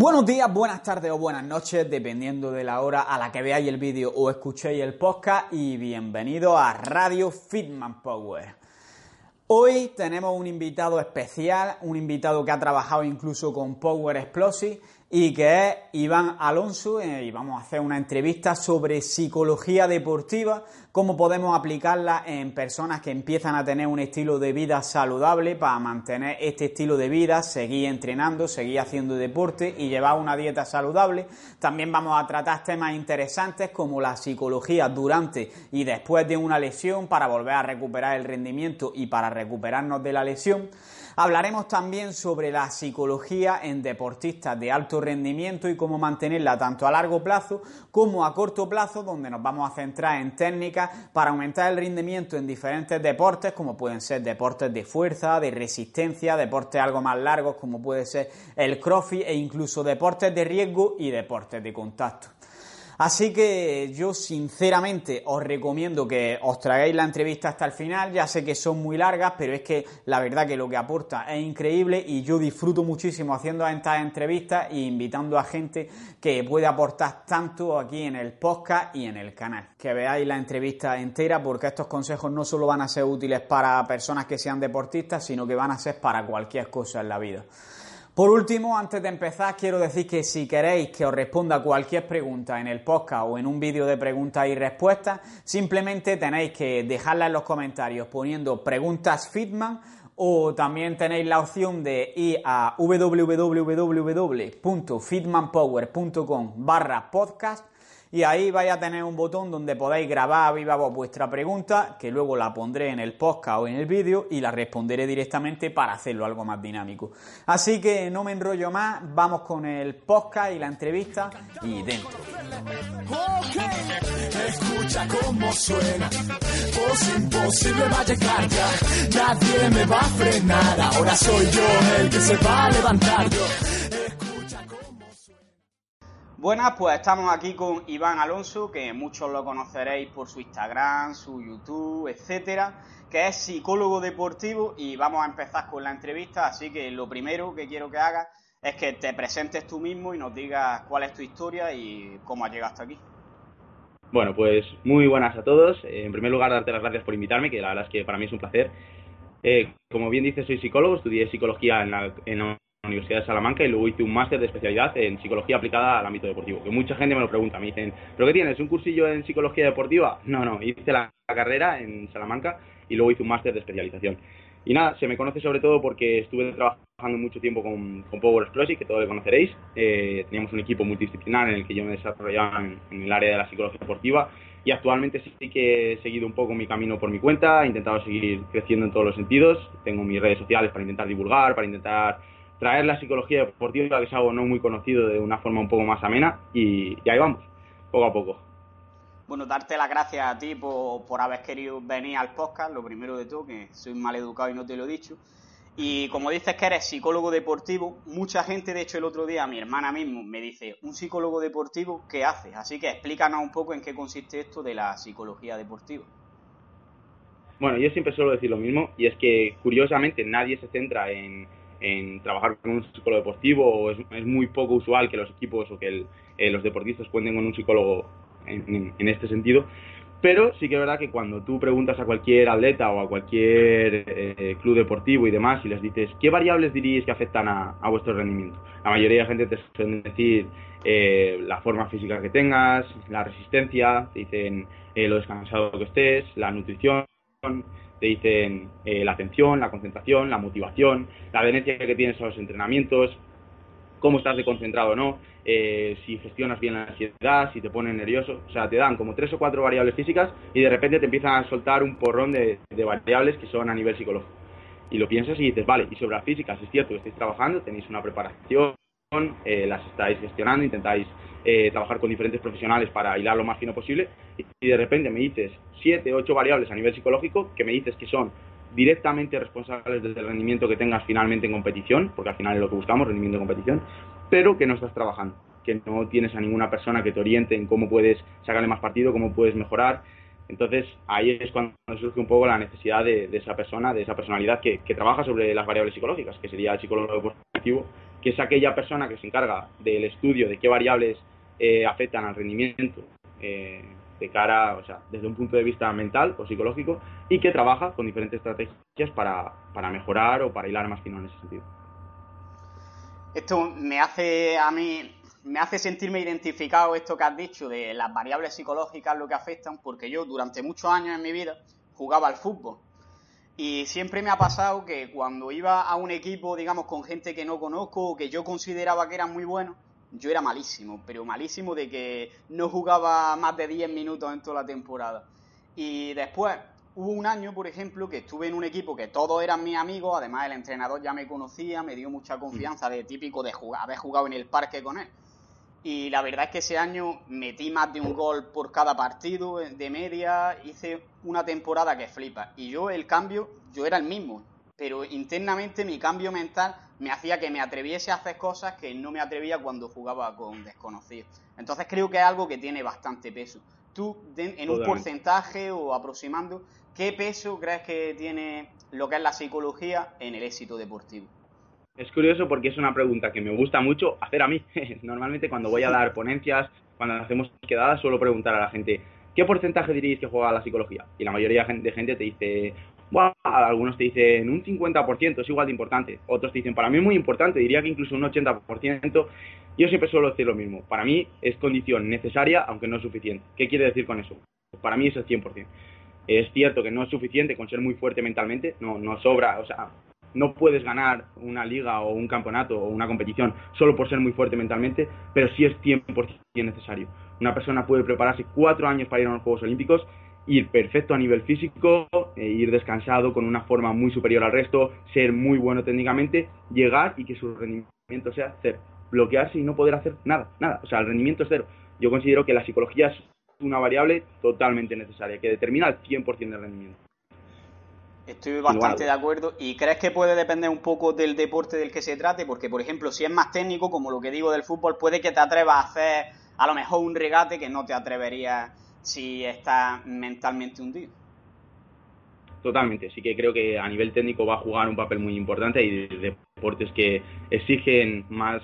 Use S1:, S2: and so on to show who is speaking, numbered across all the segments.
S1: Buenos días, buenas tardes o buenas noches, dependiendo de la hora a la que veáis el vídeo o escuchéis el podcast y bienvenido a Radio Fitman Power. Hoy tenemos un invitado especial, un invitado que ha trabajado incluso con Power Explosive y que es Iván Alonso eh, y vamos a hacer una entrevista sobre psicología deportiva, cómo podemos aplicarla en personas que empiezan a tener un estilo de vida saludable para mantener este estilo de vida, seguir entrenando, seguir haciendo deporte y llevar una dieta saludable. También vamos a tratar temas interesantes como la psicología durante y después de una lesión para volver a recuperar el rendimiento y para recuperarnos de la lesión. Hablaremos también sobre la psicología en deportistas de alto rendimiento y cómo mantenerla tanto a largo plazo como a corto plazo, donde nos vamos a centrar en técnicas para aumentar el rendimiento en diferentes deportes, como pueden ser deportes de fuerza, de resistencia, deportes algo más largos, como puede ser el crossfit e incluso deportes de riesgo y deportes de contacto. Así que yo sinceramente os recomiendo que os tragáis la entrevista hasta el final. Ya sé que son muy largas, pero es que la verdad que lo que aporta es increíble y yo disfruto muchísimo haciendo estas entrevistas e invitando a gente que puede aportar tanto aquí en el podcast y en el canal. Que veáis la entrevista entera porque estos consejos no solo van a ser útiles para personas que sean deportistas, sino que van a ser para cualquier cosa en la vida. Por último, antes de empezar, quiero decir que si queréis que os responda cualquier pregunta en el podcast o en un vídeo de preguntas y respuestas, simplemente tenéis que dejarla en los comentarios poniendo preguntas Fitman o también tenéis la opción de ir a www.fitmanpower.com barra podcast y ahí vais a tener un botón donde podéis grabar viva voz vuestra pregunta, que luego la pondré en el podcast o en el vídeo y la responderé directamente para hacerlo algo más dinámico. Así que no me enrollo más, vamos con el podcast y la entrevista y dentro. Escucha cómo suena, imposible a llegar ya, nadie me va a frenar, ahora soy yo el que se va a levantar. Buenas, pues estamos aquí con Iván Alonso, que muchos lo conoceréis por su Instagram, su YouTube, etcétera, que es psicólogo deportivo y vamos a empezar con la entrevista, así que lo primero que quiero que hagas es que te presentes tú mismo y nos digas cuál es tu historia y cómo has llegado hasta aquí.
S2: Bueno, pues muy buenas a todos. En primer lugar, darte las gracias por invitarme, que la verdad es que para mí es un placer. Eh, como bien dices, soy psicólogo, estudié psicología en, la, en Universidad de Salamanca y luego hice un máster de especialidad en psicología aplicada al ámbito deportivo. Que mucha gente me lo pregunta, me dicen, ¿pero qué tienes? ¿Un cursillo en psicología deportiva? No, no, hice la carrera en Salamanca y luego hice un máster de especialización. Y nada, se me conoce sobre todo porque estuve trabajando mucho tiempo con, Power Explosive, que todos lo conoceréis. Eh, teníamos un equipo multidisciplinar en el que yo me desarrollaba en, el área de la psicología deportiva y actualmente sí que he seguido un poco mi camino por mi cuenta, he intentado seguir creciendo en todos los sentidos. Tengo mis redes sociales para intentar divulgar, para intentar traer la psicología deportiva, que es algo no muy conocido, de una forma un poco más amena y, ahí vamos, poco a poco.
S1: Bueno, darte las gracias a ti por, haber querido venir al podcast, lo primero de todo, que soy mal educado y no te lo he dicho. Y como dices que eres psicólogo deportivo, mucha gente, de hecho el otro día, mi hermana mismo, me dice, ¿un psicólogo deportivo qué hace? Así que explícanos un poco en qué consiste esto de la psicología deportiva.
S2: Bueno, yo siempre suelo decir lo mismo, y es que curiosamente nadie se centra en, en trabajar con un psicólogo deportivo, es, es muy poco usual que los equipos o que eh, los deportistas cuenten con un psicólogo en, este sentido. Pero sí que es verdad que cuando tú preguntas a cualquier atleta o a cualquier eh, club deportivo y demás y les dices, ¿qué variables diríais que afectan a, vuestro rendimiento? La mayoría de la gente te suele decir eh, la forma física que tengas, la resistencia, te dicen lo descansado que estés, la nutrición, te dicen eh, la atención, la concentración, la motivación, la adherencia que tienes a los entrenamientos, cómo estás de concentrado o no, eh, si gestionas bien la ansiedad, si te pones nervioso. O sea, te dan como tres o cuatro variables físicas y de repente te empiezan a soltar un porrón de, variables que son a nivel psicológico. Y lo piensas y dices, vale, y sobre las físicas, es cierto estáis trabajando, tenéis una preparación, eh, las estáis gestionando, intentáis eh, trabajar con diferentes profesionales para hilar lo más fino posible y, de repente me dices siete, ocho variables a nivel psicológico que me dices que son directamente responsables del rendimiento que tengas finalmente en competición, porque al final es lo que buscamos, rendimiento en competición, pero que no estás trabajando, que no tienes a ninguna persona que te oriente en cómo puedes sacarle más partido, cómo puedes mejorar. Entonces ahí es cuando surge un poco la necesidad de, esa persona, de esa personalidad que, que, trabaja sobre las variables psicológicas, que sería el psicólogo deportivo, que es aquella persona que se encarga del estudio de qué variables eh, afectan al rendimiento eh, de cara, o sea, desde un punto de vista mental o psicológico, y que trabaja con diferentes estrategias para, para mejorar o para hilar más fino en ese sentido.
S1: Esto me hace a mí, me hace sentirme identificado esto que has dicho de las variables psicológicas lo que afectan, porque yo durante muchos años en mi vida jugaba al fútbol. Y siempre me ha pasado que cuando iba a un equipo, digamos, con gente que no conozco o que yo consideraba que eran muy buenos, yo era malísimo, pero malísimo de que no jugaba más de 10 minutos en toda la temporada. Y después hubo un año, por ejemplo, que estuve en un equipo que todos eran mis amigos, además el entrenador ya me conocía, me dio mucha confianza de típico de jugar, haber jugado en el parque con él. Y la verdad es que ese año metí más de un gol por cada partido de media, hice una temporada que flipa. Y yo el cambio, yo era el mismo, pero internamente mi cambio mental me hacía que me atreviese a hacer cosas que no me atrevía cuando jugaba con desconocidos. Entonces creo que es algo que tiene bastante peso. Tú, en un porcentaje o aproximando, ¿qué peso crees que tiene lo que es la psicología en el éxito deportivo?
S2: Es curioso porque es una pregunta que me gusta mucho hacer a mí. Normalmente cuando voy a dar ponencias, cuando hacemos quedadas, suelo preguntar a la gente, ¿qué porcentaje diréis que juega la psicología? Y la mayoría de gente te dice, algunos te dicen un 50%, es igual de importante. Otros te dicen, para mí es muy importante, diría que incluso un 80%. Yo siempre suelo decir lo mismo. Para mí es condición necesaria, aunque no es suficiente. ¿Qué quiere decir con eso? Para mí es el 100%. Es cierto que no es suficiente con ser muy fuerte mentalmente, no, no sobra, o sea, no puedes ganar una liga o un campeonato o una competición solo por ser muy fuerte mentalmente, pero sí es 100% necesario. Una persona puede prepararse cuatro años para ir a los Juegos Olímpicos, ir perfecto a nivel físico, e ir descansado con una forma muy superior al resto, ser muy bueno técnicamente, llegar y que su rendimiento sea cero. Bloquearse y no poder hacer nada, nada. O sea, el rendimiento es cero. Yo considero que la psicología es una variable totalmente necesaria, que determina el 100% del rendimiento.
S1: Estoy bastante de acuerdo. ¿Y crees que puede depender un poco del deporte del que se trate? Porque, por ejemplo, si es más técnico, como lo que digo del fútbol, puede que te atrevas a hacer a lo mejor un regate que no te atreverías si estás mentalmente hundido.
S2: Totalmente, sí que creo que a nivel técnico va a jugar un papel muy importante y deportes que exigen más,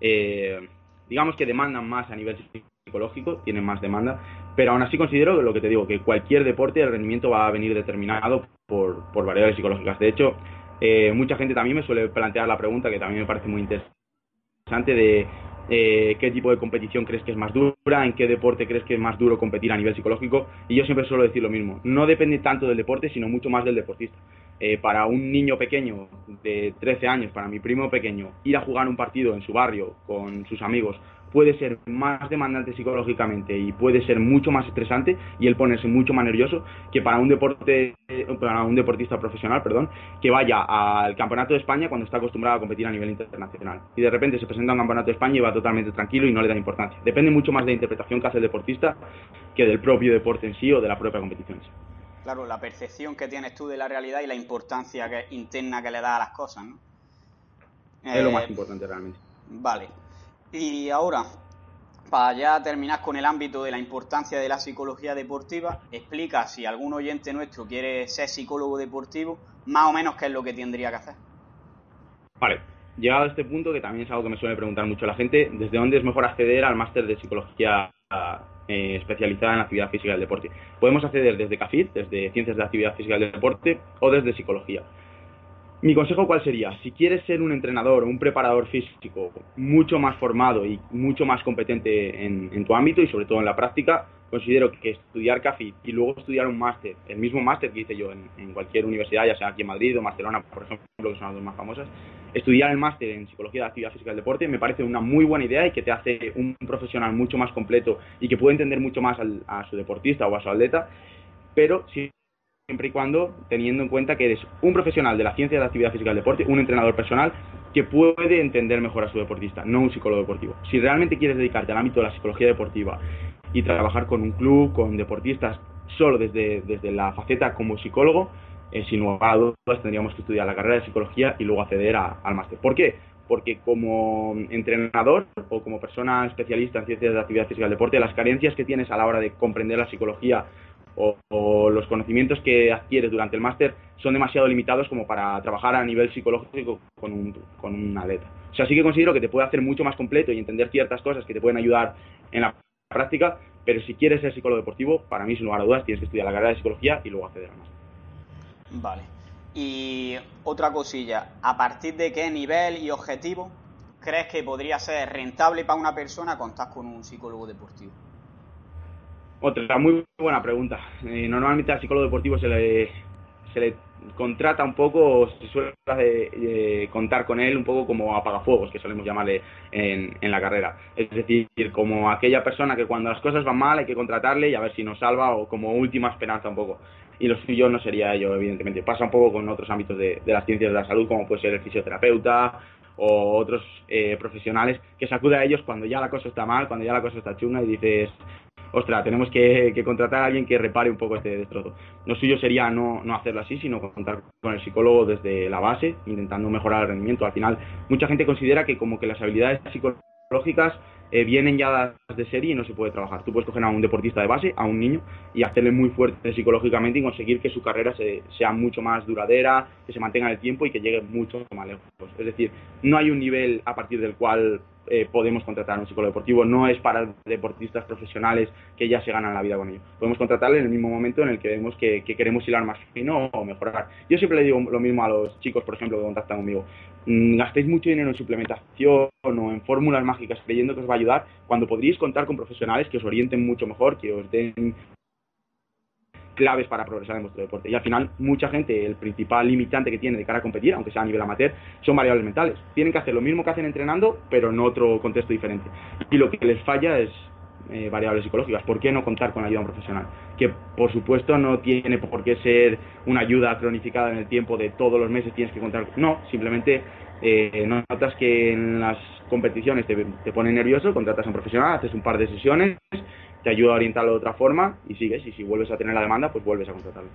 S2: eh, digamos que demandan más a nivel psicológico, tienen más demanda, pero aún así considero lo que te digo, que cualquier deporte el rendimiento va a venir determinado por, por variables psicológicas. De hecho, eh, mucha gente también me suele plantear la pregunta, que también me parece muy interesante, de eh, qué tipo de competición crees que es más dura, en qué deporte crees que es más duro competir a nivel psicológico. Y yo siempre suelo decir lo mismo, no depende tanto del deporte, sino mucho más del deportista. Eh, para un niño pequeño de 13 años, para mi primo pequeño, ir a jugar un partido en su barrio con sus amigos puede ser más demandante psicológicamente y puede ser mucho más estresante y él ponerse mucho más nervioso que para un deporte para un deportista profesional, perdón, que vaya al campeonato de España cuando está acostumbrado a competir a nivel internacional y de repente se presenta a un campeonato de España y va totalmente tranquilo y no le da importancia. Depende mucho más de la interpretación que hace el deportista que del propio deporte en sí o de la propia competición.
S1: Claro, la percepción que tienes tú de la realidad y la importancia que, interna que le da a las cosas, ¿no?
S2: Es lo más eh, importante realmente.
S1: Vale. Y ahora, para ya terminar con el ámbito de la importancia de la psicología deportiva, explica si algún oyente nuestro quiere ser psicólogo deportivo, más o menos qué es lo que tendría que hacer.
S2: Vale, llegado a este punto, que también es algo que me suele preguntar mucho la gente, ¿desde dónde es mejor acceder al máster de psicología eh, especializada en actividad física del deporte? Podemos acceder desde CAFID, desde Ciencias de Actividad Física del Deporte, o desde Psicología. Mi consejo cuál sería? Si quieres ser un entrenador, un preparador físico mucho más formado y mucho más competente en, tu ámbito y sobre todo en la práctica, considero que estudiar CAFI y luego estudiar un máster, el mismo máster que hice yo en, cualquier universidad, ya sea aquí en Madrid o Barcelona, por ejemplo, que son las dos más famosas, estudiar el máster en Psicología de Actividad Física del Deporte me parece una muy buena idea y que te hace un profesional mucho más completo y que puede entender mucho más a su deportista o a su atleta, pero si siempre y cuando teniendo en cuenta que eres un profesional de la ciencia de la actividad física del deporte, un entrenador personal que puede entender mejor a su deportista, no un psicólogo deportivo. Si realmente quieres dedicarte al ámbito de la psicología deportiva y trabajar con un club, con deportistas, solo desde, desde la faceta como psicólogo, eh, sin lugar a dudas tendríamos que estudiar la carrera de psicología y luego acceder al máster. ¿Por qué? Porque como entrenador o como persona especialista en ciencias de la actividad física del deporte, las carencias que tienes a la hora de comprender la psicología o, los conocimientos que adquieres durante el máster son demasiado limitados como para trabajar a nivel psicológico con un, con un atleta. O sea, sí que considero que te puede hacer mucho más completo y entender ciertas cosas que te pueden ayudar en la práctica, pero si quieres ser psicólogo deportivo, para mí, sin lugar a dudas, tienes que estudiar la carrera de psicología y luego acceder a más.
S1: Vale. Y otra cosilla, ¿a partir de qué nivel y objetivo crees que podría ser rentable para una persona contar con un psicólogo deportivo?
S2: Otra muy buena pregunta. Eh, normalmente al psicólogo deportivo se le, contrata un poco, o se suele contar con él un poco como apagafuegos, que solemos llamarle en, en, la carrera. Es decir, como aquella persona que cuando las cosas van mal hay que contratarle y a ver si nos salva o como última esperanza un poco. Y lo suyo no sería ello, evidentemente. Pasa un poco con otros ámbitos de, de las ciencias de la salud, como puede ser el fisioterapeuta o otros eh, profesionales, que se acude a ellos cuando ya la cosa está mal, cuando ya la cosa está chunga y dices, ostras, tenemos que, contratar a alguien que repare un poco este destrozo. Lo suyo sería no, no hacerlo así, sino contar con el psicólogo desde la base, intentando mejorar el rendimiento. Al final, mucha gente considera que como que las habilidades psicológicas eh, vienen ya de serie y no se puede trabajar. Tú puedes coger a un deportista de base, a un niño, y hacerle muy fuerte psicológicamente y conseguir que su carrera sea mucho más duradera, que se mantenga en el tiempo y que llegue mucho más lejos. Es decir, no hay un nivel a partir del cual eh, podemos contratar un psicólogo deportivo, no es para deportistas profesionales que ya se ganan la vida con ello. Podemos contratarle en el mismo momento en el que vemos que, queremos hilar más fino o mejorar. Yo siempre le digo lo mismo a los chicos, por ejemplo, que contactan conmigo. Mm, gastéis mucho dinero en suplementación o en fórmulas mágicas creyendo que os va a ayudar cuando podríais contar con profesionales que os orienten mucho mejor, que os den claves para progresar en vuestro deporte. Y al final, mucha gente, el principal limitante que tiene de cara a competir, aunque sea a nivel amateur, son variables mentales. Tienen que hacer lo mismo que hacen entrenando, pero en otro contexto diferente. Y lo que les falla es eh, variables psicológicas. ¿Por qué no contar con ayuda profesional? Que por supuesto no tiene por qué ser una ayuda cronificada en el tiempo de todos los meses tienes que contar. No, simplemente eh, notas que en las competiciones te, te pone nervioso, contratas a un profesional, haces un par de sesiones te ayuda a orientarlo de otra forma y sigues. Y si vuelves a tener la demanda, pues vuelves a contratarlo.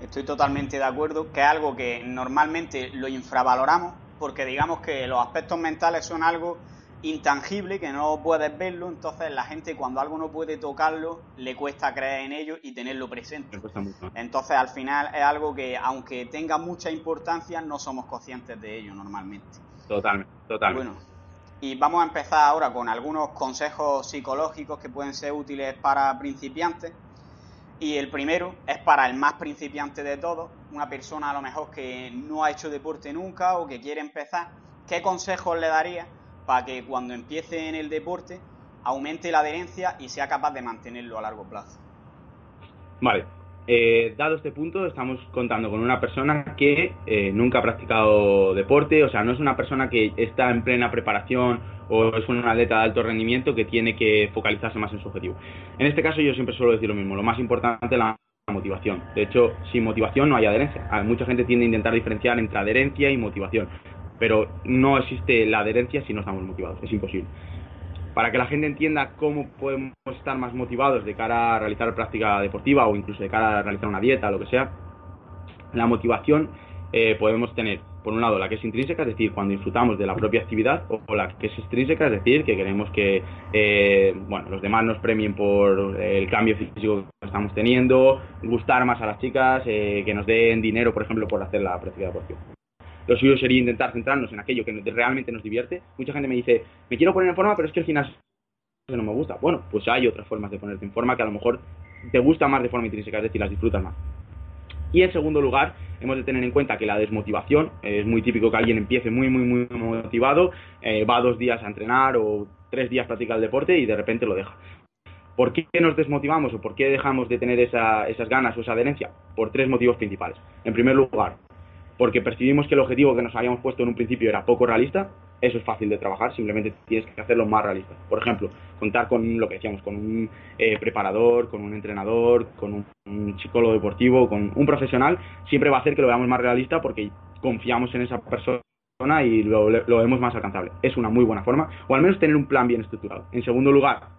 S1: Estoy totalmente de acuerdo, que es algo que normalmente lo infravaloramos, porque digamos que los aspectos mentales son algo intangible, que no puedes verlo, entonces la gente cuando algo no puede tocarlo, le cuesta creer en ello y tenerlo presente. Entonces al final es algo que, aunque tenga mucha importancia, no somos conscientes de ello normalmente.
S2: Totalmente, totalmente.
S1: Bueno, y vamos a empezar ahora con algunos consejos psicológicos que pueden ser útiles para principiantes. Y el primero es para el más principiante de todos, una persona a lo mejor que no ha hecho deporte nunca o que quiere empezar. ¿Qué consejos le daría para que cuando empiece en el deporte aumente la adherencia y sea capaz de mantenerlo a largo plazo?
S2: Vale, eh, dado este punto, estamos contando con una persona que eh, nunca ha practicado deporte, o sea, no es una persona que está en plena preparación o es una atleta de alto rendimiento que tiene que focalizarse más en su objetivo. En este caso yo siempre suelo decir lo mismo, lo más importante es la motivación. De hecho, sin motivación no hay adherencia. Mucha gente tiende a intentar diferenciar entre adherencia y motivación, pero no existe la adherencia si no estamos motivados, es imposible para que la gente entienda cómo podemos estar más motivados de cara a realizar práctica deportiva o incluso de cara a realizar una dieta, lo que sea, la motivación eh, podemos tener, por un lado, la que es intrínseca, es decir, cuando disfrutamos de la propia actividad, o, la que es extrínseca, es decir, que queremos que eh, bueno, los demás nos premien por el cambio físico que estamos teniendo, gustar más a las chicas, eh, que nos den dinero, por ejemplo, por hacer la práctica deportiva. Lo suyo sería intentar centrarnos en aquello que realmente nos divierte. Mucha gente me dice, me quiero poner en forma, pero es que el gimnasio no me gusta. Bueno, pues hay otras formas de ponerte en forma que a lo mejor te gusta más de forma intrínseca, es decir, las disfrutas más. Y en segundo lugar, hemos de tener en cuenta que la desmotivación, es muy típico que alguien empiece muy, muy, muy motivado, eh, va dos días a entrenar o tres días a practicar el deporte y de repente lo deja. ¿Por qué nos desmotivamos o por qué dejamos de tener esas ganas o esa adherencia? Por tres motivos principales. En primer lugar, porque percibimos que el objetivo que nos habíamos puesto en un principio era poco realista, eso es fácil de trabajar, simplemente tienes que hacerlo más realista. Por ejemplo, contar con lo que decíamos, con un eh, preparador, con un entrenador, con un, psicólogo deportivo, con un profesional, siempre va a hacer que lo veamos más realista porque confiamos en esa persona y lo vemos más alcanzable. Es una muy buena forma, o al menos tener un plan bien estructurado. En segundo lugar,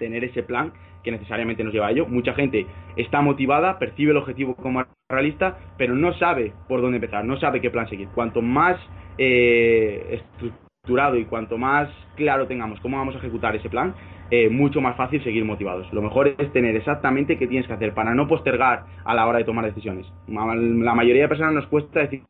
S2: tener ese plan que necesariamente nos lleva a ello. Mucha gente está motivada, percibe el objetivo como realista, pero no sabe por dónde empezar, no sabe qué plan seguir. Cuanto más eh, estructurado y cuanto más claro tengamos cómo vamos a ejecutar ese plan, eh, mucho más fácil seguir motivados. Lo mejor es tener exactamente qué tienes que hacer para no postergar a la hora de tomar decisiones. La mayoría de personas nos cuesta decir,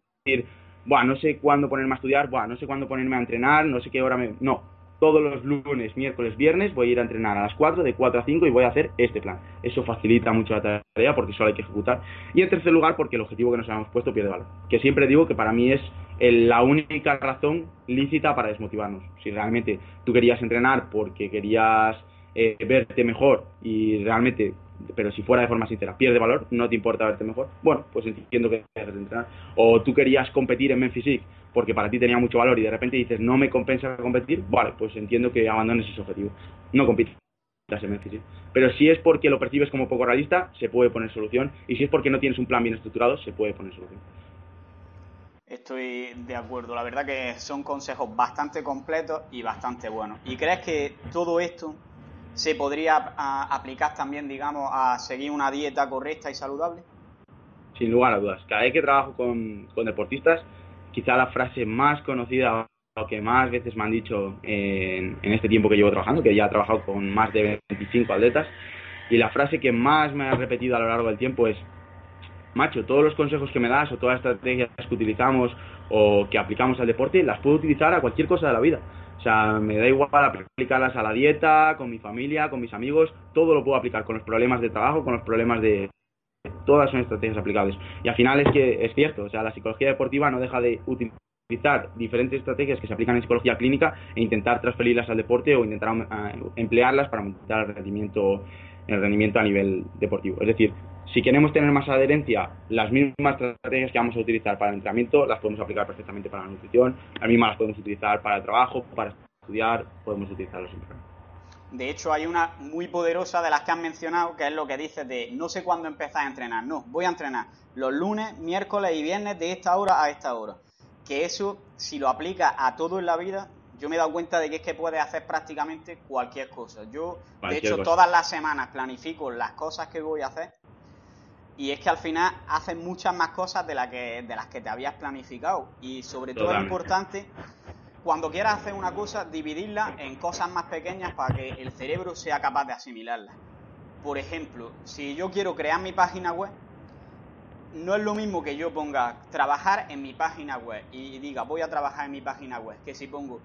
S2: bueno, no sé cuándo ponerme a estudiar, bueno, no sé cuándo ponerme a entrenar, no sé qué hora me... No, todos los lunes, miércoles, viernes voy a ir a entrenar a las 4, de 4 a 5 y voy a hacer este plan. Eso facilita mucho la tarea porque solo hay que ejecutar. Y en tercer lugar, porque el objetivo que nos habíamos puesto pierde valor. Que siempre digo que para mí es la única razón lícita para desmotivarnos. Si realmente tú querías entrenar porque querías eh, verte mejor y realmente pero si fuera de forma sincera, pierde valor, no te importa verte mejor, bueno, pues entiendo que de entrenar. O tú querías competir en Memphis porque para ti tenía mucho valor y de repente dices, no me compensa competir, vale, pues entiendo que abandones ese objetivo. No compitas en Memphis Pero si es porque lo percibes como poco realista, se puede poner solución. Y si es porque no tienes un plan bien estructurado, se puede poner solución.
S1: Estoy de acuerdo. La verdad que son consejos bastante completos y bastante buenos. ¿Y crees que todo esto se podría aplicar también, digamos, a seguir una dieta correcta y saludable?
S2: Sin lugar a dudas. Cada vez que trabajo con, deportistas, quizá la frase más conocida o que más veces me han dicho en, este tiempo que llevo trabajando, que ya he trabajado con más de 25 atletas, y la frase que más me ha repetido a lo largo del tiempo es, macho, todos los consejos que me das o todas las estrategias que utilizamos o que aplicamos al deporte, las puedo utilizar a cualquier cosa de la vida. O sea, me da igual aplicarlas a la dieta, con mi familia, con mis amigos, todo lo puedo aplicar con los problemas de trabajo, con los problemas de... Todas son estrategias aplicables. Y al final es que es cierto, o sea, la psicología deportiva no deja de utilizar diferentes estrategias que se aplican en psicología clínica e intentar transferirlas al deporte o intentar eh, emplearlas para aumentar el rendimiento, el rendimiento a nivel deportivo. Es decir, si queremos tener más adherencia, las mismas estrategias que vamos a utilizar para el entrenamiento las podemos aplicar perfectamente para la nutrición, las mismas las podemos utilizar para el trabajo, para estudiar, podemos utilizarlas siempre.
S1: De hecho, hay una muy poderosa de las que han mencionado, que es lo que dices de no sé cuándo empezar a entrenar. No, voy a entrenar los lunes, miércoles y viernes de esta hora a esta hora. Que eso, si lo aplica a todo en la vida, yo me he dado cuenta de que es que puedes hacer prácticamente cualquier cosa. Yo, de hecho, todas las semanas planifico las cosas que voy a hacer y es que al final haces muchas más cosas de, que, de las que te habías planificado. Y sobre todo es importante, cuando quieras hacer una cosa, dividirla en cosas más pequeñas para que el cerebro sea capaz de asimilarla. Por ejemplo, si yo quiero crear mi página web, no es lo mismo que yo ponga trabajar en mi página web y diga voy a trabajar en mi página web, que si pongo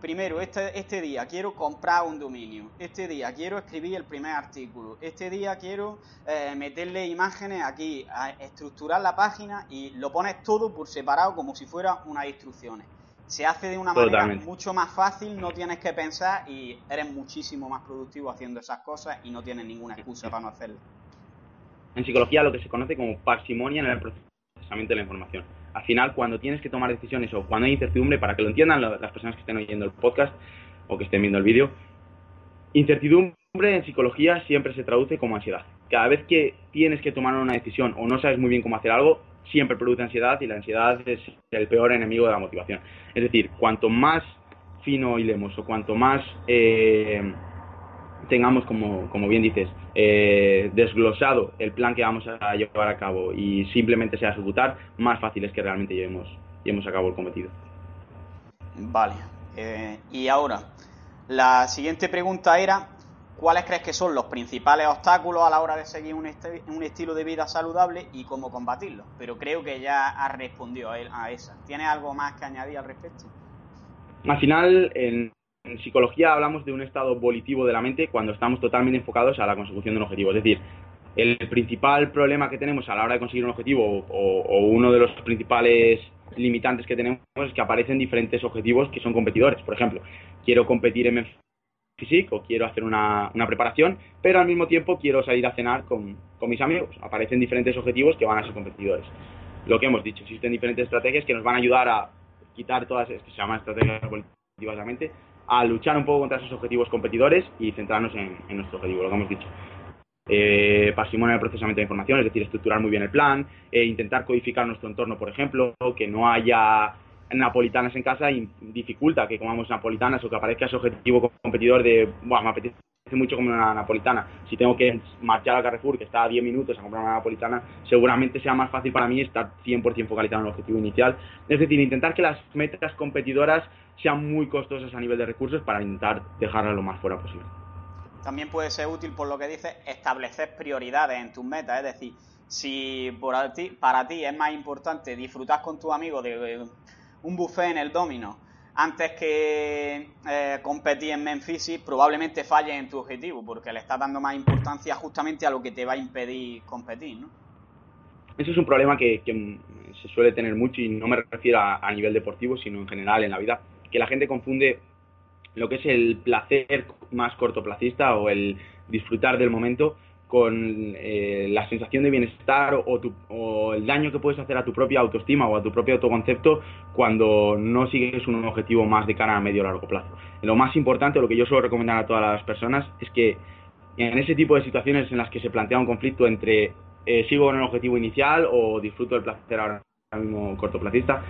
S1: primero, este, este día quiero comprar un dominio, este día quiero escribir el primer artículo, este día quiero eh, meterle imágenes aquí, estructurar la página y lo pones todo por separado como si fuera unas instrucciones. Se hace de una manera mucho más fácil, no tienes que pensar y eres muchísimo más productivo haciendo esas cosas y no tienes ninguna excusa para no hacerlo.
S2: En psicología lo que se conoce como parsimonia en el procesamiento de la información al final cuando tienes que tomar decisiones o cuando hay incertidumbre, para que lo entiendan las personas que estén oyendo el podcast o que estén viendo el vídeo, incertidumbre en psicología siempre se traduce como ansiedad. Cada vez que tienes que tomar una decisión o no sabes muy bien cómo hacer algo, siempre produce ansiedad y la ansiedad es el peor enemigo de la motivación. Es decir, cuanto más fino hilemos o cuanto más eh, tengamos, como, como bien dices, eh, desglosado el plan que vamos a llevar a cabo y simplemente sea ejecutar, más fácil es que realmente llevemos, llevemos a cabo el cometido.
S1: Vale. Eh, y ahora, la siguiente pregunta era, ¿cuáles crees que son los principales obstáculos a la hora de seguir un, un estilo de vida saludable y cómo combatirlos? Pero creo que ya has respondido a, a esa. ¿Tienes algo más que añadir al respecto?
S2: Al final, en, en psicología hablamos de un estado volitivo de la mente cuando estamos totalmente enfocados a la consecución de un objetivo. Es decir, el principal problema que tenemos a la hora de conseguir un objetivo o, uno de los principales limitantes que tenemos es que aparecen diferentes objetivos que son competidores. Por ejemplo, quiero competir en físico quiero hacer una, preparación, pero al mismo tiempo quiero salir a cenar con, mis amigos. Aparecen diferentes objetivos que van a ser competidores. Lo que hemos dicho, existen diferentes estrategias que nos van a ayudar a quitar todas, que se llaman estrategias volitivo de la mente, a luchar un poco contra esos objetivos competidores y centrarnos en, nuestro objetivo, lo que hemos dicho. Eh, parsimonia el procesamiento de información, es decir, estructurar muy bien el plan, e intentar codificar nuestro entorno, por ejemplo, que no haya napolitanas en casa y dificulta que comamos napolitanas o que aparezca ese objetivo competidor de, bueno, me apetece mucho comer una napolitana. Si tengo que marchar al Carrefour, que está a 10 minutos a comprar una napolitana, seguramente sea más fácil para mí estar 100% focalizado en el objetivo inicial. Es decir, intentar que las metas competidoras sean muy costosas a nivel de recursos para intentar dejarlas lo más fuera posible.
S1: También puede ser útil, por lo que dices, establecer prioridades en tus metas, es decir, si por ti, para ti es más importante disfrutar con tus amigos de un buffet en el domino antes que eh, competir en Memphis, probablemente falles en tu objetivo, porque le estás dando más importancia justamente a lo que te va a impedir competir, ¿no?
S2: Eso es un problema que, se suele tener mucho y no me refiero a, nivel deportivo, sino en general en la vida, que la gente confunde lo que es el placer más cortoplacista o el disfrutar del momento con eh, la sensación de bienestar o, el daño que puedes hacer a tu propia autoestima o a tu propio autoconcepto cuando no sigues un objetivo más de cara a medio o largo plazo. Lo más importante, lo que yo suelo recomendar a todas las personas, es que en ese tipo de situaciones en las que se plantea un conflicto entre eh, sigo con el objetivo inicial o disfruto del placer ahora mismo cortoplacista,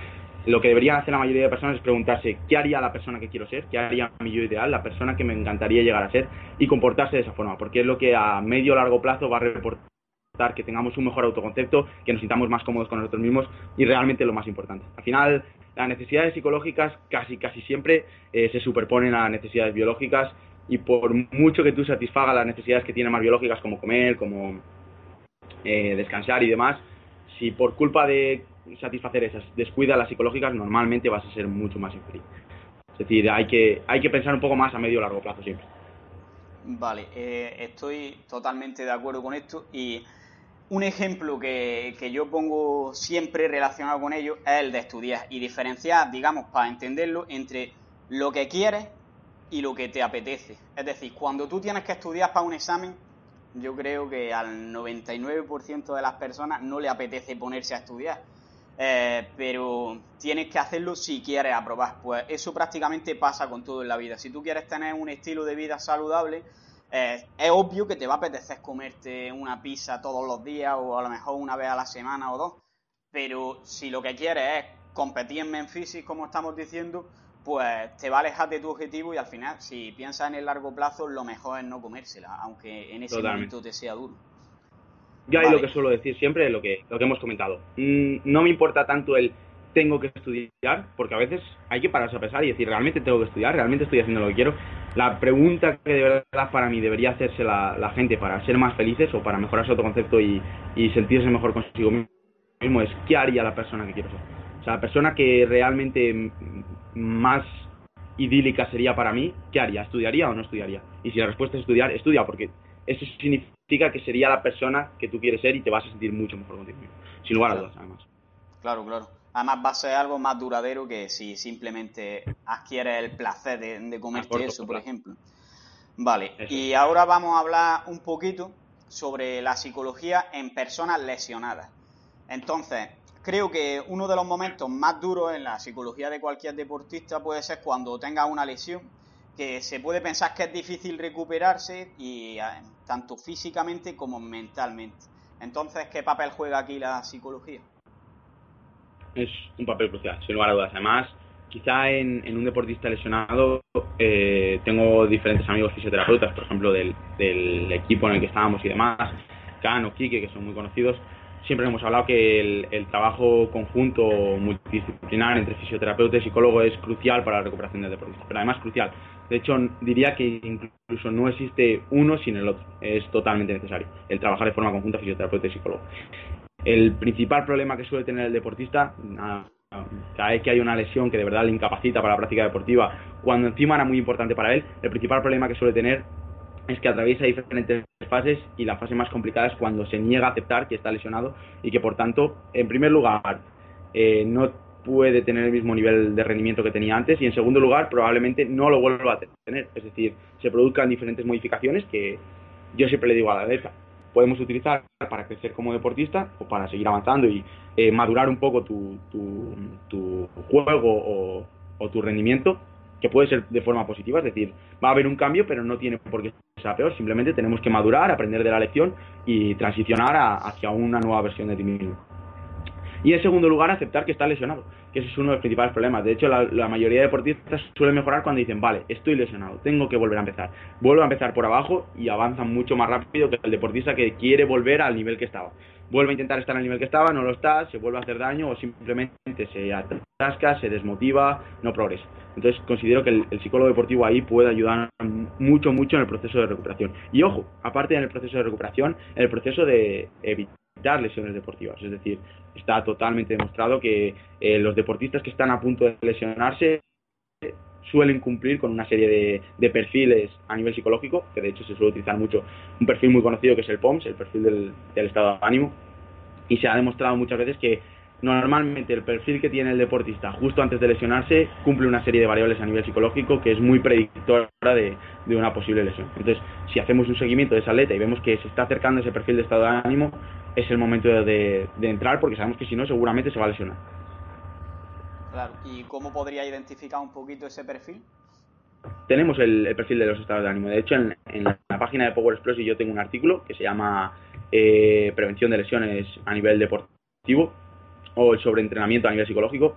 S2: lo que debería hacer la mayoría de personas es preguntarse qué haría la persona que quiero ser, qué haría mi yo ideal, la persona que me encantaría llegar a ser y comportarse de esa forma, porque es lo que a medio o largo plazo va a reportar que tengamos un mejor autoconcepto, que nos sintamos más cómodos con nosotros mismos y realmente lo más importante. Al final, las necesidades psicológicas casi casi siempre eh, se superponen a las necesidades biológicas y por mucho que tú satisfagas las necesidades que tienen más biológicas como comer, como eh, descansar y demás, si por culpa de satisfacer esas descuida las psicológicas, normalmente vas a ser mucho más infeliz. Es decir, hay que, hay que pensar un poco más a medio largo plazo siempre.
S1: Vale, eh, estoy totalmente de acuerdo con esto y un ejemplo que, que, yo pongo siempre relacionado con ello es el de estudiar y diferenciar, digamos, para entenderlo, entre lo que quieres y lo que te apetece. Es decir, cuando tú tienes que estudiar para un examen, yo creo que al 99% de las personas no le apetece ponerse a estudiar eh, pero tienes que hacerlo si quieres aprobar. Pues eso prácticamente pasa con todo en la vida. Si tú quieres tener un estilo de vida saludable, eh, es obvio que te va a apetecer comerte una pizza todos los días o a lo mejor una vez a la semana o dos. Pero si lo que quieres es competir en Memphis, como estamos diciendo, pues te va a alejar de tu objetivo y al final, si piensas en el largo plazo, lo mejor es no comérsela, aunque en ese momento te sea duro.
S2: Yo ahí lo que suelo decir siempre lo que, lo que hemos comentado. Mm, no me importa tanto el tengo que estudiar, porque a veces hay que pararse a pensar y decir, realmente tengo que estudiar, realmente estoy haciendo lo que quiero. La pregunta que de verdad para mí debería hacerse la, gente para ser más felices o para mejorar su autoconcepto y, y sentirse mejor consigo mismo es, ¿qué haría la persona que quiero ser? O sea, la persona que realmente más idílica sería para mí, ¿qué haría? ¿Estudiaría o no estudiaría? Y si la respuesta es estudiar, estudia, porque eso significa que sería la persona que tú quieres ser y te vas a sentir mucho mejor contigo mismo. Sin lugar a dudas, además.
S1: Claro, claro. Además va a ser algo más duradero que si simplemente adquieres el placer de, comerte eso, por ejemplo. Vale, y ahora vamos a hablar un poquito sobre la psicología en personas lesionadas. Entonces, creo que uno de los momentos más duros en la psicología de cualquier deportista puede ser cuando tenga una lesión que se puede pensar que es difícil recuperarse y tanto físicamente como mentalmente. Entonces, ¿qué papel juega aquí la psicología?
S2: Es un papel crucial, sin lugar a dudas. Además, quizá en, un deportista lesionado eh, tengo diferentes amigos fisioterapeutas, por ejemplo, del, equipo en el que estábamos y demás, Can o Kike, que son muy conocidos. Siempre hemos hablado que el, el trabajo conjunto multidisciplinar entre fisioterapeuta y psicólogo es crucial para la recuperación del deportista, pero además crucial de hecho, diría que incluso no existe uno sin el otro. Es totalmente necesario el trabajar de forma conjunta fisioterapeuta y psicólogo. El principal problema que suele tener el deportista, cada vez que hay una lesión que de verdad le incapacita para la práctica deportiva, cuando encima era muy importante para él, el principal problema que suele tener es que atraviesa diferentes fases y la fase más complicada es cuando se niega a aceptar que está lesionado y que por tanto, en primer lugar, eh, no puede tener el mismo nivel de rendimiento que tenía antes y en segundo lugar probablemente no lo vuelva a tener. Es decir, se produzcan diferentes modificaciones que yo siempre le digo a la derecha, podemos utilizar para crecer como deportista o para seguir avanzando y eh, madurar un poco tu, tu, juego o, tu rendimiento, que puede ser de forma positiva, es decir, va a haber un cambio, pero no tiene por qué ser peor, simplemente tenemos que madurar, aprender de la lección y transicionar hacia una nueva versión de ti mismo. Y en segundo lugar, aceptar que está lesionado, que ese es uno de los principales problemas. De hecho, la, mayoría de deportistas suelen mejorar cuando dicen, vale, estoy lesionado, tengo que volver a empezar. Vuelvo a empezar por abajo y avanzan mucho más rápido que el deportista que quiere volver al nivel que estaba. Vuelve a intentar estar al nivel que estaba, no lo está, se vuelve a hacer daño o simplemente se atasca, se desmotiva, no progresa. Entonces considero que el, el, psicólogo deportivo ahí puede ayudar mucho, mucho en el proceso de recuperación. Y ojo, aparte en el proceso de recuperación, en el proceso de evitar evitar lesiones deportivas. Es decir, está totalmente demostrado que eh, los deportistas que están a punto de lesionarse suelen cumplir con una serie de, perfiles a nivel psicológico, que de hecho se suele utilizar mucho un perfil muy conocido que es el POMS, el perfil del, del estado de ánimo, y se ha demostrado muchas veces que normalmente el perfil que tiene el deportista justo antes de lesionarse cumple una serie de variables a nivel psicológico que es muy predictora de, una posible lesión. Entonces, si hacemos un seguimiento de esa atleta y vemos que se está acercando ese perfil de estado de ánimo, es el momento de, entrar porque sabemos que si no seguramente se va a lesionar.
S1: Claro, ¿y cómo podría identificar un poquito ese perfil?
S2: Tenemos el, perfil de los estados de ánimo. De hecho, en, la, página de Power Explosive yo tengo un artículo que se llama eh, Prevención de lesiones a nivel deportivo o el sobreentrenamiento a nivel psicológico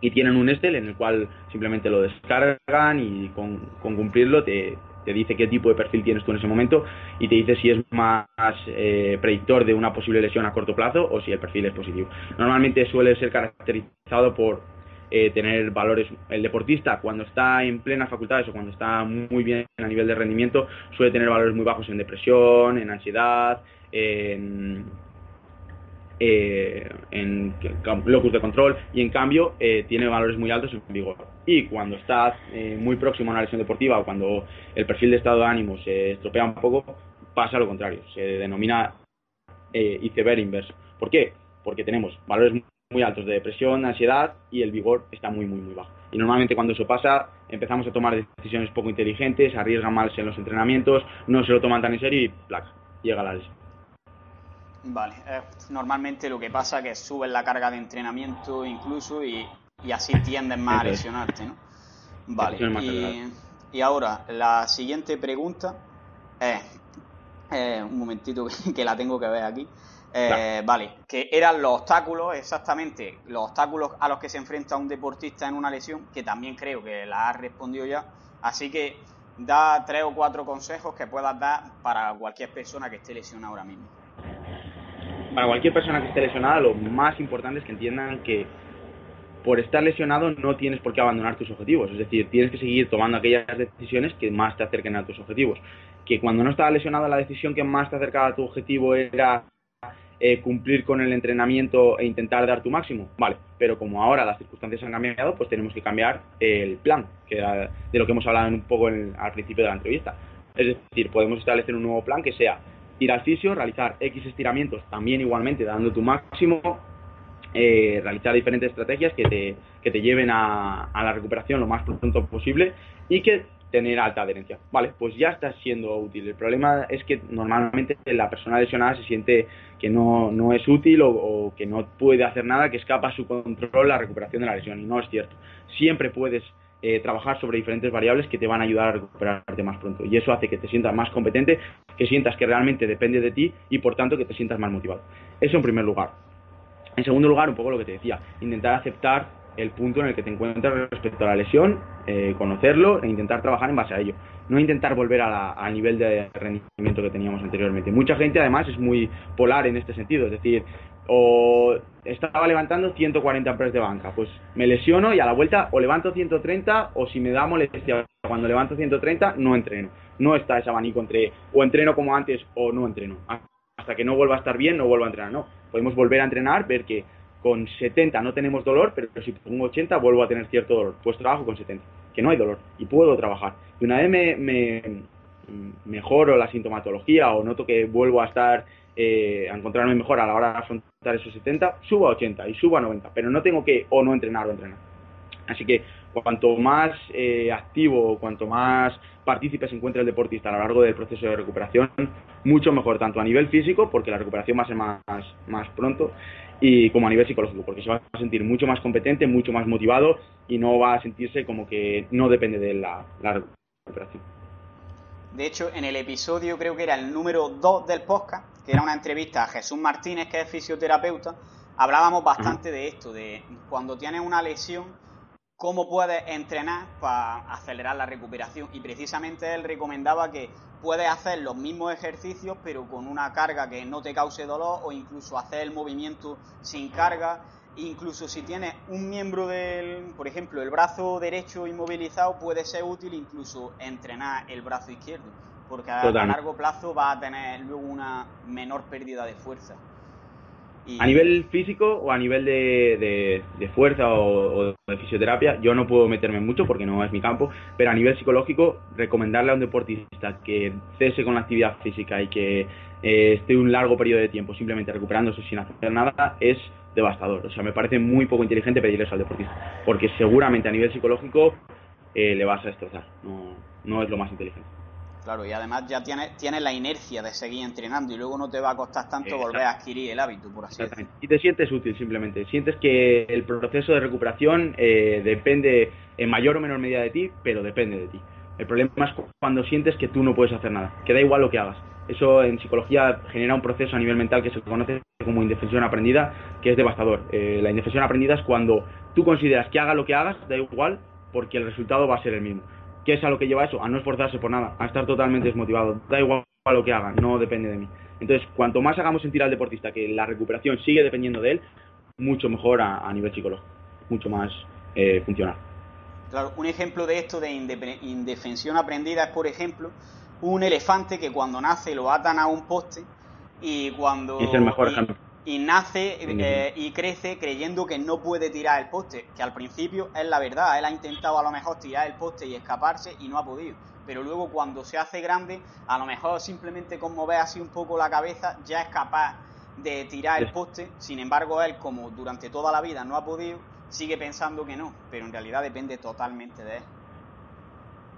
S2: y tienen un Excel en el cual simplemente lo descargan y con, cumplirlo te, dice qué tipo de perfil tienes tú en ese momento y te dice si es más eh, predictor de una posible lesión a corto plazo o si el perfil es positivo. Normalmente suele ser caracterizado por eh, tener valores, el deportista cuando está en plenas facultades o cuando está muy bien a nivel de rendimiento suele tener valores muy bajos en depresión, en ansiedad, en eh, en locus de control y en cambio eh, tiene valores muy altos en vigor. Y cuando estás eh, muy próximo a una lesión deportiva o cuando el perfil de estado de ánimo se estropea un poco, pasa lo contrario, se denomina iceberg inverso. ¿Por qué? Porque tenemos valores muy altos de depresión, ansiedad y el vigor está muy, muy, muy bajo. Y normalmente cuando eso pasa empezamos a tomar decisiones poco inteligentes, arriesgan mal en los entrenamientos, no se lo toman tan en serio y placa, llega la lesión.
S1: Vale, normalmente lo que pasa es que subes la carga de entrenamiento incluso y, así tiendes más a lesionarte, ¿no? Vale, y, ahora la siguiente pregunta es, un momentito que la tengo que ver aquí, eh, vale, que eran los obstáculos, exactamente, los obstáculos a los que se enfrenta un deportista en una lesión, que también creo que la has respondido ya, así que da tres o cuatro consejos que puedas dar para cualquier persona que esté lesionada ahora mismo
S2: para cualquier persona que esté lesionada, lo más importante es que entiendan que por estar lesionado no tienes por qué abandonar tus objetivos. Es decir, tienes que seguir tomando aquellas decisiones que más te acerquen a tus objetivos. Que cuando no estaba lesionado, la decisión que más te acercaba a tu objetivo era eh, cumplir con el entrenamiento e intentar dar tu máximo. Vale, pero como ahora las circunstancias han cambiado, pues tenemos que cambiar el plan, que de lo que hemos hablado un poco al principio de la entrevista. Es decir, podemos establecer un nuevo plan que sea ir al fisio, realizar X estiramientos, también igualmente dando tu máximo, eh, realizar diferentes estrategias que te, que te lleven a, la recuperación lo más pronto posible y que tener alta adherencia. Vale, pues ya está siendo útil. El problema es que normalmente la persona lesionada se siente que no, no es útil o, o, que no puede hacer nada, que escapa a su control la recuperación de la lesión. Y no es cierto. Siempre puedes eh, trabajar sobre diferentes variables que te van a ayudar a recuperarte más pronto. Y eso hace que te sientas más competente, que sientas que realmente depende de ti y por tanto que te sientas más motivado. Eso en primer lugar. En segundo lugar, un poco lo que te decía, intentar aceptar el punto en el que te encuentras respecto a la lesión, eh, conocerlo e intentar trabajar en base a ello. No intentar volver al nivel de rendimiento que teníamos anteriormente. Mucha gente además es muy polar en este sentido, es decir, o estaba levantando 140 press de banca, pues me lesiono y a la vuelta o levanto 130 o si me da molestia cuando levanto 130 no entreno. No está ese abanico entre o entreno como antes o no entreno. Hasta que no vuelva a estar bien no vuelvo a entrenar, no. Podemos volver a entrenar, ver que con 70 no tenemos dolor, pero si pongo 80 vuelvo a tener cierto dolor. Pues trabajo con 70, que no hay dolor y puedo trabajar. Y una vez me, me mejoro la sintomatología o noto que vuelvo a estar eh, a encontrarme mejor a la hora de afrontar esos 70, subo a 80 y subo a 90, pero no tengo que o no entrenar o entrenar. Así que cuanto más eh, activo, cuanto más partícipe se encuentre el deportista a lo largo del proceso de recuperación, mucho mejor, tanto a nivel físico, porque la recuperación va a ser más, más pronto, y como a nivel psicológico, porque se va a sentir mucho más competente, mucho más motivado y no va a sentirse como que no depende de la, la recuperación.
S1: De hecho, en el episodio, creo que era el número 2 del podcast, que era una entrevista a Jesús Martínez, que es fisioterapeuta, hablábamos bastante de esto, de cuando tienes una lesión, cómo puedes entrenar para acelerar la recuperación. Y precisamente él recomendaba que puedes hacer los mismos ejercicios, pero con una carga que no te cause dolor, o incluso hacer el movimiento sin carga Incluso si tienes un miembro del, por ejemplo, el brazo derecho inmovilizado, puede ser útil incluso entrenar el brazo izquierdo, porque a, largo plazo va a tener luego una menor pérdida de fuerza.
S2: A nivel físico o a nivel de, de, fuerza o, de fisioterapia, yo no puedo meterme mucho porque no es mi campo, pero a nivel psicológico, recomendarle a un deportista que cese con la actividad física y que eh, esté un largo periodo de tiempo simplemente recuperándose sin hacer nada es devastador. O sea, me parece muy poco inteligente pedirle eso al deportista, porque seguramente a nivel psicológico eh, le vas a destrozar. No, no es lo más inteligente.
S1: Claro, y además ya tienes, tienes la inercia de seguir entrenando y luego no te va a costar tanto volver a adquirir el hábito, por así decirlo.
S2: Y te sientes útil simplemente. Sientes que el proceso de recuperación eh, depende en mayor o menor medida de ti, pero depende de ti. El problema es cuando sientes que tú no puedes hacer nada, que da igual lo que hagas. Eso en psicología genera un proceso a nivel mental que se conoce como indefensión aprendida, que es devastador. Eh, la indefensión aprendida es cuando tú consideras que haga lo que hagas, da igual, porque el resultado va a ser el mismo. ¿Qué es a lo que lleva eso? A no esforzarse por nada, a estar totalmente desmotivado. Da igual a lo que haga, no depende de mí. Entonces, cuanto más hagamos sentir al deportista que la recuperación sigue dependiendo de él, mucho mejor a, nivel psicológico, mucho más eh, funcional.
S1: Claro, un ejemplo de esto de indefensión aprendida es, por ejemplo, un elefante que cuando nace lo atan a un poste y cuando...
S2: Es el mejor ejemplo
S1: y nace eh, y crece creyendo que no puede tirar el poste, que al principio es la verdad, él ha intentado a lo mejor tirar el poste y escaparse y no ha podido, pero luego cuando se hace grande, a lo mejor simplemente con mover así un poco la cabeza ya es capaz de tirar el poste, sin embargo él como durante toda la vida no ha podido, sigue pensando que no, pero en realidad depende totalmente de él.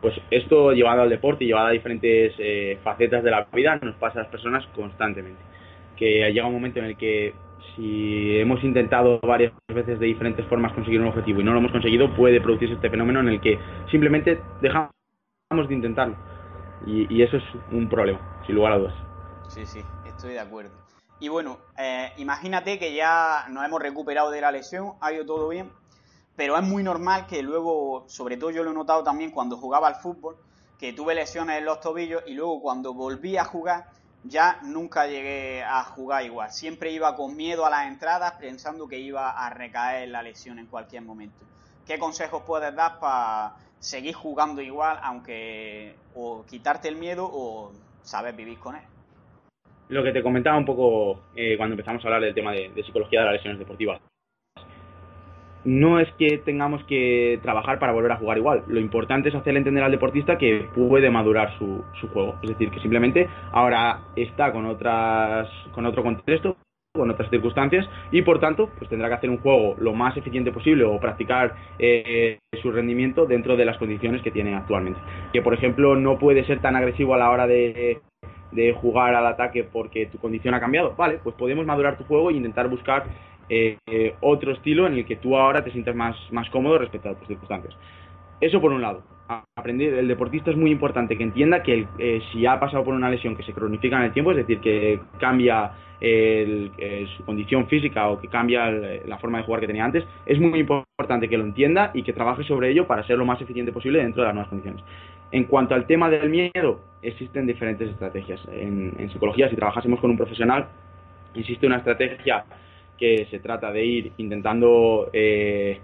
S2: Pues esto llevado al deporte y llevado a diferentes eh, facetas de la vida nos pasa a las personas constantemente que llega un momento en el que si hemos intentado varias veces de diferentes formas conseguir un objetivo y no lo hemos conseguido, puede producirse este fenómeno en el que simplemente dejamos de intentarlo. Y, eso es un problema, sin lugar a dudas.
S1: Sí, sí, estoy de acuerdo. Y bueno, eh, imagínate que ya nos hemos recuperado de la lesión, ha ido todo bien, pero es muy normal que luego, sobre todo yo lo he notado también cuando jugaba al fútbol, que tuve lesiones en los tobillos y luego cuando volví a jugar ya nunca llegué a jugar igual. Siempre iba con miedo a las entradas pensando que iba a recaer la lesión en cualquier momento. ¿Qué consejos puedes dar para seguir jugando igual, aunque o quitarte el miedo o saber vivir con él?
S2: Lo que te comentaba un poco eh, cuando empezamos a hablar del tema de psicología de las lesiones deportivas no es que tengamos que trabajar para volver a jugar igual. Lo importante es hacerle entender al deportista que puede madurar su, su juego. Es decir, que simplemente ahora está con otras, con otro contexto, con otras circunstancias y por tanto pues tendrá que hacer un juego lo más eficiente posible o practicar eh, su rendimiento dentro de las condiciones que tiene actualmente. Que por ejemplo no puede ser tan agresivo a la hora de, de jugar al ataque porque tu condición ha cambiado. Vale, pues podemos madurar tu juego e intentar buscar eh, otro estilo en el que tú ahora te sientas más, más cómodo respecto a tus circunstancias. Eso por un lado. Aprender, el deportista es muy importante que entienda que eh, si ha pasado por una lesión que se cronifica en el tiempo, es decir, que cambia su condición física o que cambia la forma de jugar que tenía antes, es muy importante que lo entienda y que trabaje sobre ello para ser lo más eficiente posible dentro de las nuevas condiciones. En cuanto al tema del miedo, existen diferentes estrategias. en psicología, si trabajásemos con un profesional, existe una estrategia que se trata de ir intentando eh,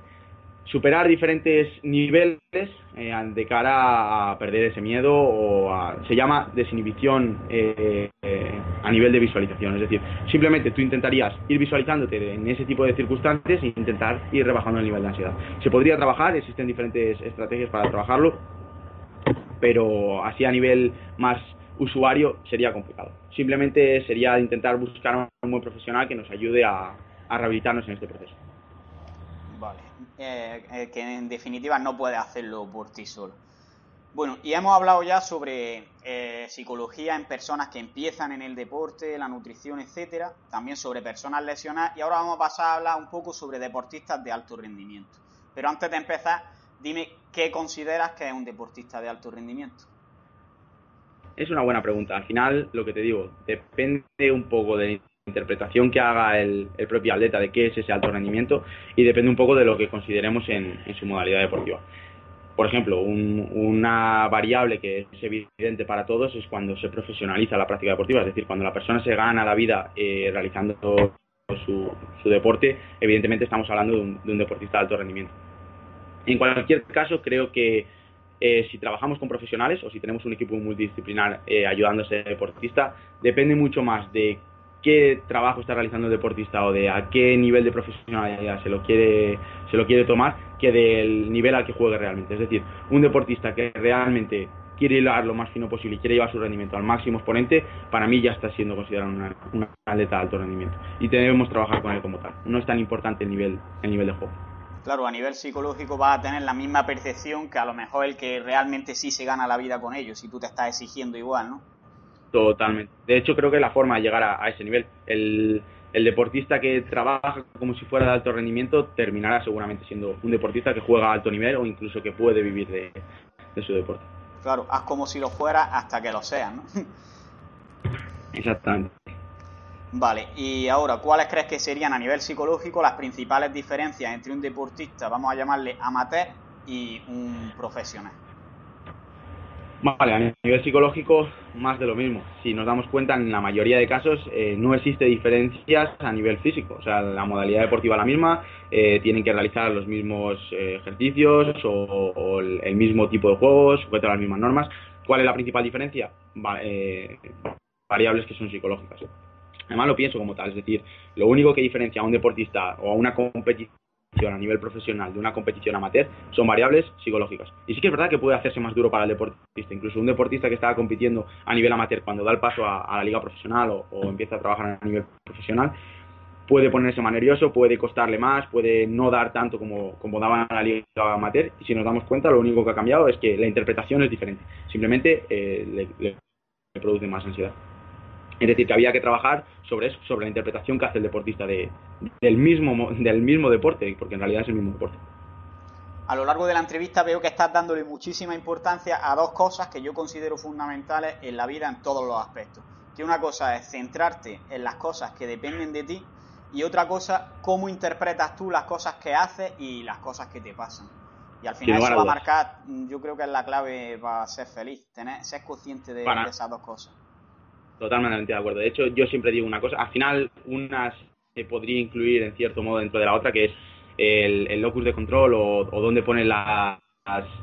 S2: superar diferentes niveles eh, de cara a perder ese miedo o se llama desinhibición eh, a nivel de visualización. Es decir simplemente tú intentarías ir visualizándote en ese tipo de circunstancias e intentar ir rebajando el nivel de ansiedad. Se podría trabajar existen diferentes estrategias para trabajarlo pero así a nivel más usuario sería complicado. Simplemente sería intentar buscar un buen profesional que nos ayude a, rehabilitarnos en este proceso.
S1: Vale, eh, eh, que en definitiva no puede hacerlo por ti solo. Bueno, y hemos hablado ya sobre eh, psicología en personas que empiezan en el deporte, la nutrición, etcétera, también sobre personas lesionadas y ahora vamos a pasar a hablar un poco sobre deportistas de alto rendimiento. Pero antes de empezar, dime qué consideras que es un deportista de alto rendimiento.
S2: Es una buena pregunta. Al final, lo que te digo, depende un poco de la interpretación que haga el, propio atleta de qué es ese alto rendimiento y depende un poco de lo que consideremos en, su modalidad deportiva. Por ejemplo, una variable que es evidente para todos es cuando se profesionaliza la práctica deportiva, es decir, cuando la persona se gana la vida eh, realizando su, deporte, evidentemente estamos hablando de un deportista de alto rendimiento. En cualquier caso, creo que eh, si trabajamos con profesionales o si tenemos un equipo multidisciplinar eh, ayudando a ese deportista, depende mucho más de qué trabajo está realizando el deportista o de a qué nivel de profesionalidad se lo quiere se lo quiere tomar que del nivel al que juegue realmente. Es decir, un deportista que realmente quiere hilar lo más fino posible y quiere llevar su rendimiento al máximo exponente, para mí ya está siendo considerado una atleta de alto rendimiento. Y debemos trabajar con él como tal. No es tan importante el nivel, el nivel de juego.
S1: Claro, a nivel psicológico va a tener la misma percepción que a lo mejor el que realmente sí se gana la vida con ellos, si tú te estás exigiendo igual, ¿no?
S2: Totalmente. De hecho, creo que es la forma de llegar a, ese nivel. El, deportista que trabaja como si fuera de alto rendimiento terminará seguramente siendo un deportista que juega a alto nivel o incluso que puede vivir de, su deporte.
S1: Claro, haz como si lo fuera hasta que lo seas, ¿no?
S2: Exactamente.
S1: Vale, y ahora, ¿cuáles crees que serían a nivel psicológico las principales diferencias entre un deportista, vamos a llamarle amateur, y un profesional?
S2: Vale, a nivel psicológico, más de lo mismo. Si nos damos cuenta, en la mayoría de casos eh, no existe diferencias a nivel físico. O sea, la modalidad deportiva es la misma, eh, tienen que realizar los mismos eh, ejercicios o, el, mismo tipo de juegos, sujeto a las mismas normas. ¿Cuál es la principal diferencia? variables que son psicológicas. Además lo pienso como tal, es decir, lo único que diferencia a un deportista o a una competición a nivel profesional de una competición amateur son variables psicológicas. Y sí que es verdad que puede hacerse más duro para el deportista. Incluso un deportista que estaba compitiendo a nivel amateur cuando da el paso a, la liga profesional o, empieza a trabajar a nivel profesional, puede ponerse más nervioso, puede costarle más, puede no dar tanto como, como daba en la liga amateur. Y si nos damos cuenta, lo único que ha cambiado es que la interpretación es diferente. Simplemente eh, le produce más ansiedad. Es decir, que había que trabajar sobre eso, sobre la interpretación que hace el deportista de, del, mismo, del mismo deporte, porque en realidad es el mismo deporte.
S1: A lo largo de la entrevista veo que estás dándole muchísima importancia a dos cosas que yo considero fundamentales en la vida en todos los aspectos. Que una cosa es centrarte en las cosas que dependen de ti y otra cosa, cómo interpretas tú las cosas que haces y las cosas que te pasan. Y al final eso va a marcar, yo creo que es la clave para ser feliz, tener, ser consciente de esas dos cosas.
S2: Totalmente de acuerdo. De hecho, yo siempre digo una cosa. Al final, una se podría incluir en cierto modo dentro de la otra, que es el, locus de control o, o dónde pone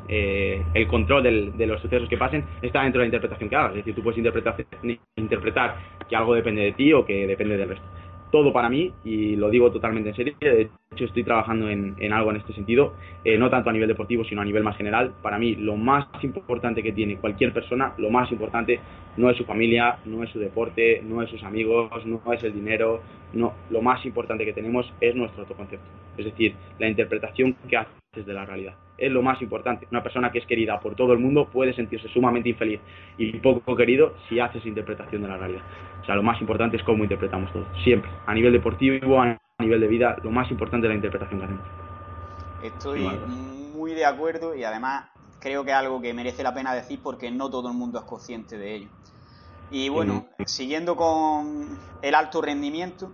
S2: eh, el control de los sucesos que pasen está dentro de la interpretación que hagas. Es decir, tú puedes interpretar que algo depende de ti o que depende del resto todo para mí y lo digo totalmente en serio. De hecho, estoy trabajando en, algo en este sentido, eh, no tanto a nivel deportivo, sino a nivel más general. Para mí, lo más importante que tiene cualquier persona, lo más importante no es su familia, no es su deporte, no es sus amigos, no es el dinero. Lo más importante que tenemos es nuestro autoconcepto. Es decir, la interpretación que haces de la realidad. Es lo más importante. Una persona que es querida por todo el mundo puede sentirse sumamente infeliz y poco querido si haces interpretación de la realidad. O sea, lo más importante es cómo interpretamos todo, siempre. A nivel deportivo, a nivel de vida, lo más importante es la interpretación que hacemos.
S1: Estoy muy de acuerdo y además creo que es algo que merece la pena decir porque no todo el mundo es consciente de ello. Y bueno, siguiendo con el alto rendimiento,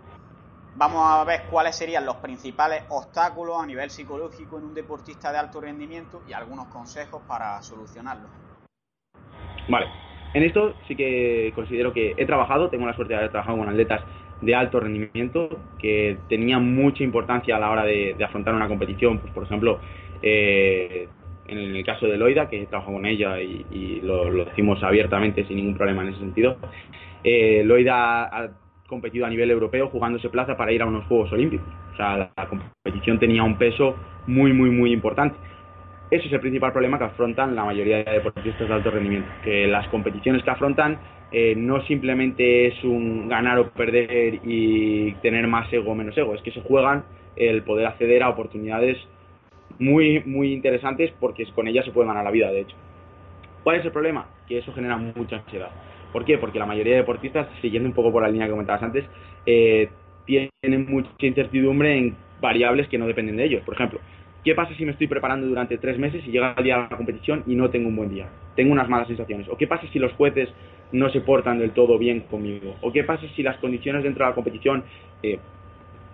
S1: vamos a ver cuáles serían los principales obstáculos a nivel psicológico en un deportista de alto rendimiento y algunos consejos para solucionarlos.
S2: Vale, en esto sí que considero que he trabajado, tengo la suerte de haber trabajado con atletas de alto rendimiento que tenían mucha importancia a la hora de, afrontar una competición. Pues, por ejemplo, eh, en el caso de Loida, que he trabajado con ella y, lo, decimos abiertamente sin ningún problema en ese sentido, eh, Loida competido a nivel europeo jugándose plaza para ir a unos Juegos Olímpicos. O sea, la competición tenía un peso muy, muy, muy importante. Ese es el principal problema que afrontan la mayoría de deportistas de alto rendimiento, que las competiciones que afrontan eh, no simplemente es un ganar o perder y tener más ego o menos ego, es que se juegan el poder acceder a oportunidades muy, muy interesantes porque con ellas se puede ganar la vida, de hecho. ¿Cuál es el problema? Que eso genera mucha ansiedad. ¿Por qué? Porque la mayoría de deportistas, siguiendo un poco por la línea que comentabas antes, eh, tienen mucha incertidumbre en variables que no dependen de ellos. Por ejemplo, ¿Qué pasa si me estoy preparando durante tres meses y llega el día de la competición y no tengo un buen día? Tengo unas malas sensaciones. ¿O qué pasa si los jueces no se portan del todo bien conmigo? ¿O qué pasa si las condiciones dentro de la competición, eh,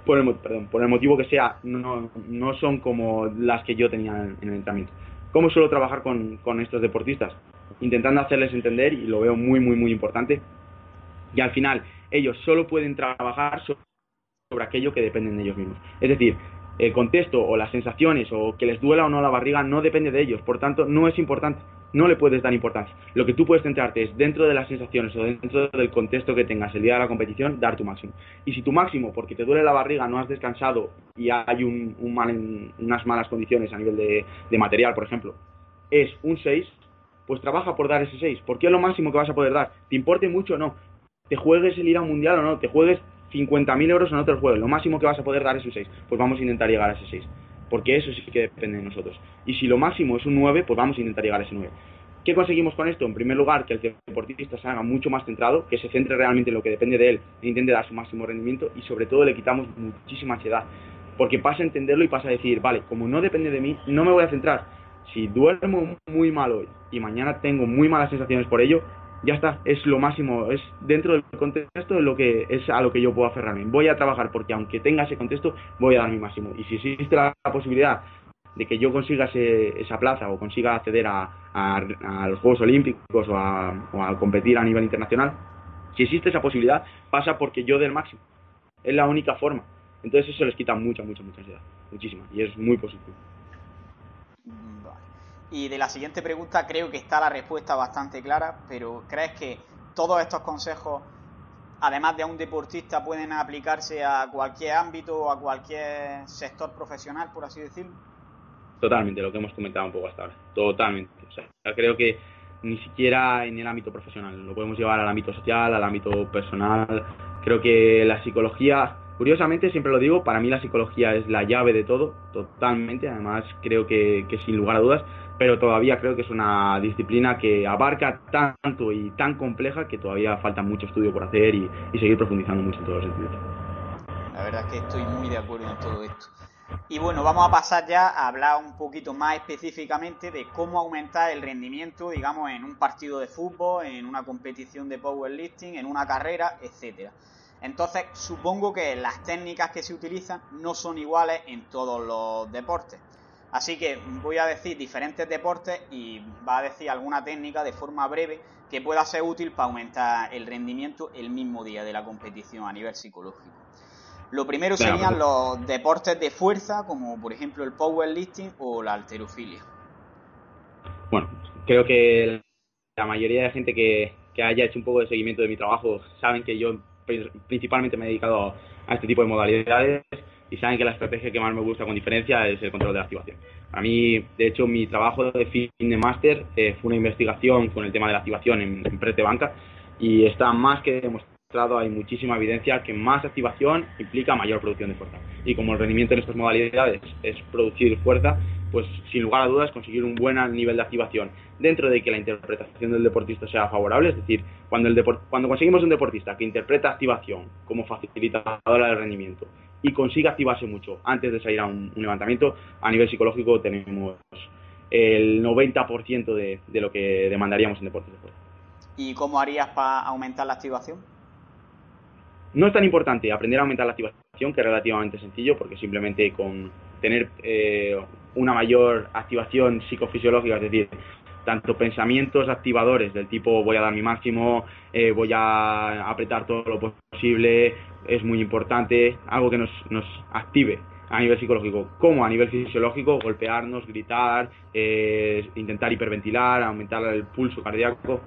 S2: por, el, motivo que sea, no, son como las que yo tenía en, el entrenamiento? ¿Cómo suelo trabajar con estos deportistas? Intentando hacerles entender, y lo veo muy, muy, muy importante, y al final ellos solo pueden trabajar sobre aquello que dependen de ellos mismos. Es decir, el contexto o las sensaciones o que les duela o no la barriga no depende de ellos, por tanto no es importante. no le puedes dar importancia. Lo que tú puedes centrarte es dentro de las sensaciones o dentro del contexto que tengas el día de la competición, dar tu máximo. Y si tu máximo, porque te duele la barriga, no has descansado y hay un, unas malas condiciones a nivel de, de material, por ejemplo, es un 6, pues trabaja por dar ese 6, porque es lo máximo que vas a poder dar. ¿Te importe mucho o no? ¿Te juegues el ir a un mundial o no? ¿Te juegues 50.000 euros o no te lo? Lo máximo que vas a poder dar es un 6. Pues vamos a intentar llegar a ese 6 porque eso sí que depende de nosotros. Y si lo máximo es un 9, pues vamos a intentar llegar a ese 9. ¿Qué conseguimos con esto? En primer lugar, que el deportista se haga mucho más centrado, que se centre realmente en lo que depende de él e intente dar su máximo rendimiento y sobre todo le quitamos muchísima ansiedad. Porque pasa a entenderlo y pasa a decir, vale, como no depende de mí, no me voy a centrar. Si duermo muy mal hoy y mañana tengo muy malas sensaciones por ello, ya está, es lo máximo, es dentro del contexto de lo que es a lo que yo puedo aferrarme. Voy a trabajar porque aunque tenga ese contexto, voy a dar mi máximo. Y si existe la, posibilidad de que yo consiga esa plaza o consiga acceder a, los Juegos Olímpicos o a, competir a nivel internacional, si existe esa posibilidad, pasa porque yo dé el máximo. Es la única forma. Entonces eso les quita mucha, mucha, mucha ansiedad. Muchísima. Y es muy positivo.
S1: Y de la siguiente pregunta creo que está la respuesta bastante clara, pero ¿crees que todos estos consejos, además de a un deportista, pueden aplicarse a cualquier ámbito o a cualquier sector profesional, por así decirlo?
S2: Totalmente, lo que hemos comentado un poco hasta ahora. Totalmente. O sea, creo que ni siquiera en el ámbito profesional, lo podemos llevar al ámbito social, al ámbito personal. Creo que la psicología Curiosamente, siempre lo digo, para mí la psicología es la llave de todo, totalmente. Además, creo que, sin lugar a dudas, pero todavía creo que es una disciplina que abarca tanto y tan compleja que todavía falta mucho estudio por hacer y, seguir profundizando mucho en todos los sentidos.
S1: La verdad es que estoy muy de acuerdo en todo esto. Y bueno, vamos a pasar ya a hablar un poquito más específicamente de cómo aumentar el rendimiento, digamos, en un partido de fútbol, en una competición de powerlifting, en una carrera, etcétera. Entonces, supongo que las técnicas que se utilizan no son iguales en todos los deportes. Así que voy a decir diferentes deportes y va a decir alguna técnica de forma breve que pueda ser útil para aumentar el rendimiento el mismo día de la competición a nivel psicológico. Lo primero serían los deportes de fuerza, como por ejemplo el powerlifting o la alterofilia.
S2: Bueno, creo que la mayoría de gente que, que haya hecho un poco de seguimiento de mi trabajo saben que yo principalmente me he dedicado a este tipo de modalidades y saben que la estrategia que más me gusta con diferencia es el control de la activación. A mí, de hecho, mi trabajo de Fitness Master eh, fue una investigación con el tema de la activación en, en Prete y está más que demostrado, hay muchísima evidencia que más activación implica mayor producción de fuerza. Y como el rendimiento en estas modalidades es producir fuerza, pues sin lugar a dudas conseguir un buen nivel de activación dentro de que la interpretación del deportista sea favorable, es decir, cuando, el cuando conseguimos un deportista que interpreta activación como facilitadora del rendimiento y consiga activarse mucho antes de salir a un, levantamiento, a nivel psicológico tenemos el 90% de, de lo que demandaríamos en deportes de fuerza.
S1: ¿Y cómo harías para aumentar la activación?
S2: No es tan importante aprender a aumentar la activación, que es relativamente sencillo, porque simplemente con tener eh, una mayor activación psicofisiológica, es decir, tanto pensamientos activadores del tipo voy a dar mi máximo, eh, voy a apretar todo lo posible, es muy importante, algo que nos, nos active a nivel psicológico como a nivel fisiológico, golpearnos, gritar, eh, intentar hiperventilar, aumentar el pulso cardíaco.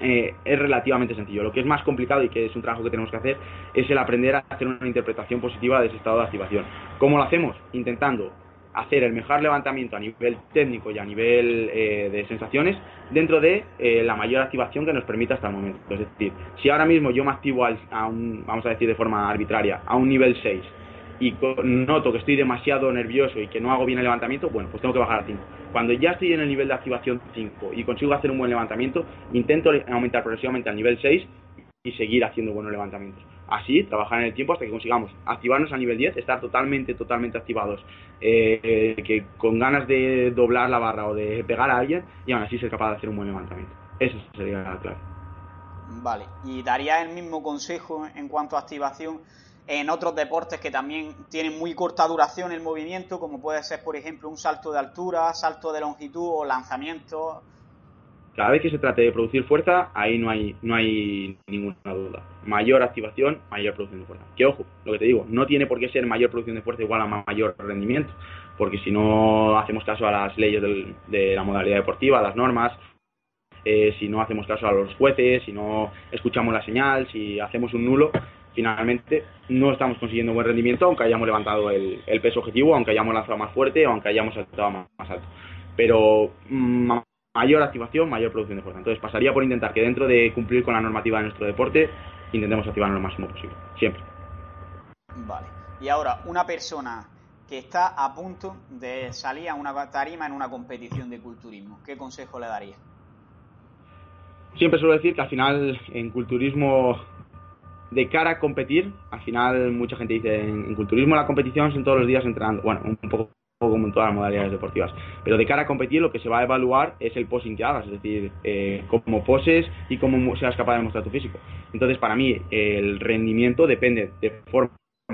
S2: Eh, es relativamente sencillo. Lo que es más complicado y que es un trabajo que tenemos que hacer es el aprender a hacer una interpretación positiva de ese estado de activación. ¿Cómo lo hacemos? Intentando hacer el mejor levantamiento a nivel técnico y a nivel eh, de sensaciones dentro de eh, la mayor activación que nos permita hasta el momento. Es decir, si ahora mismo yo me activo a un, vamos a decir de forma arbitraria, a un nivel 6 y noto que estoy demasiado nervioso y que no hago bien el levantamiento, bueno, pues tengo que bajar a 5. Cuando ya estoy en el nivel de activación 5 y consigo hacer un buen levantamiento, intento aumentar progresivamente al nivel 6 y seguir haciendo buenos levantamientos así, trabajar en el tiempo hasta que consigamos activarnos a nivel 10, estar totalmente, totalmente activados, eh, que con ganas de doblar la barra o de pegar a alguien y aún así ser capaz de hacer un buen levantamiento. Eso sería la clave.
S1: Vale, y daría el mismo consejo en cuanto a activación en otros deportes que también tienen muy corta duración el movimiento, como puede ser, por ejemplo, un salto de altura, salto de longitud o lanzamiento
S2: cada vez que se trate de producir fuerza, ahí no hay, no hay ninguna duda. Mayor activación, mayor producción de fuerza. Que ojo, lo que te digo, no tiene por qué ser mayor producción de fuerza igual a mayor rendimiento. porque si no hacemos caso a las leyes de la modalidad deportiva, a las normas, eh, si no hacemos caso a los jueces, si no escuchamos la señal, si hacemos un nulo, finalmente no estamos consiguiendo buen rendimiento aunque hayamos levantado el, peso objetivo, aunque hayamos lanzado más fuerte aunque hayamos saltado más, alto. Pero mm, mayor activación, mayor producción de fuerza. Entonces pasaría por intentar que dentro de cumplir con la normativa de nuestro deporte, intentemos activarnos lo máximo posible, siempre.
S1: Vale. Y ahora, una persona que está a punto de salir a una tarima en una competición de culturismo, ¿qué consejo le daría?
S2: siempre suelo decir que al final en culturismo de cara a competir, al final mucha gente dice en, culturismo la competición son todos los días entrenando, bueno, un poco como en todas las modalidades deportivas. Pero de cara a competir lo que se va a evaluar es el posing que hagas, es decir, eh, cómo poses y cómo seas capaz de mostrar tu físico. Entonces, para mí, el rendimiento depende de forma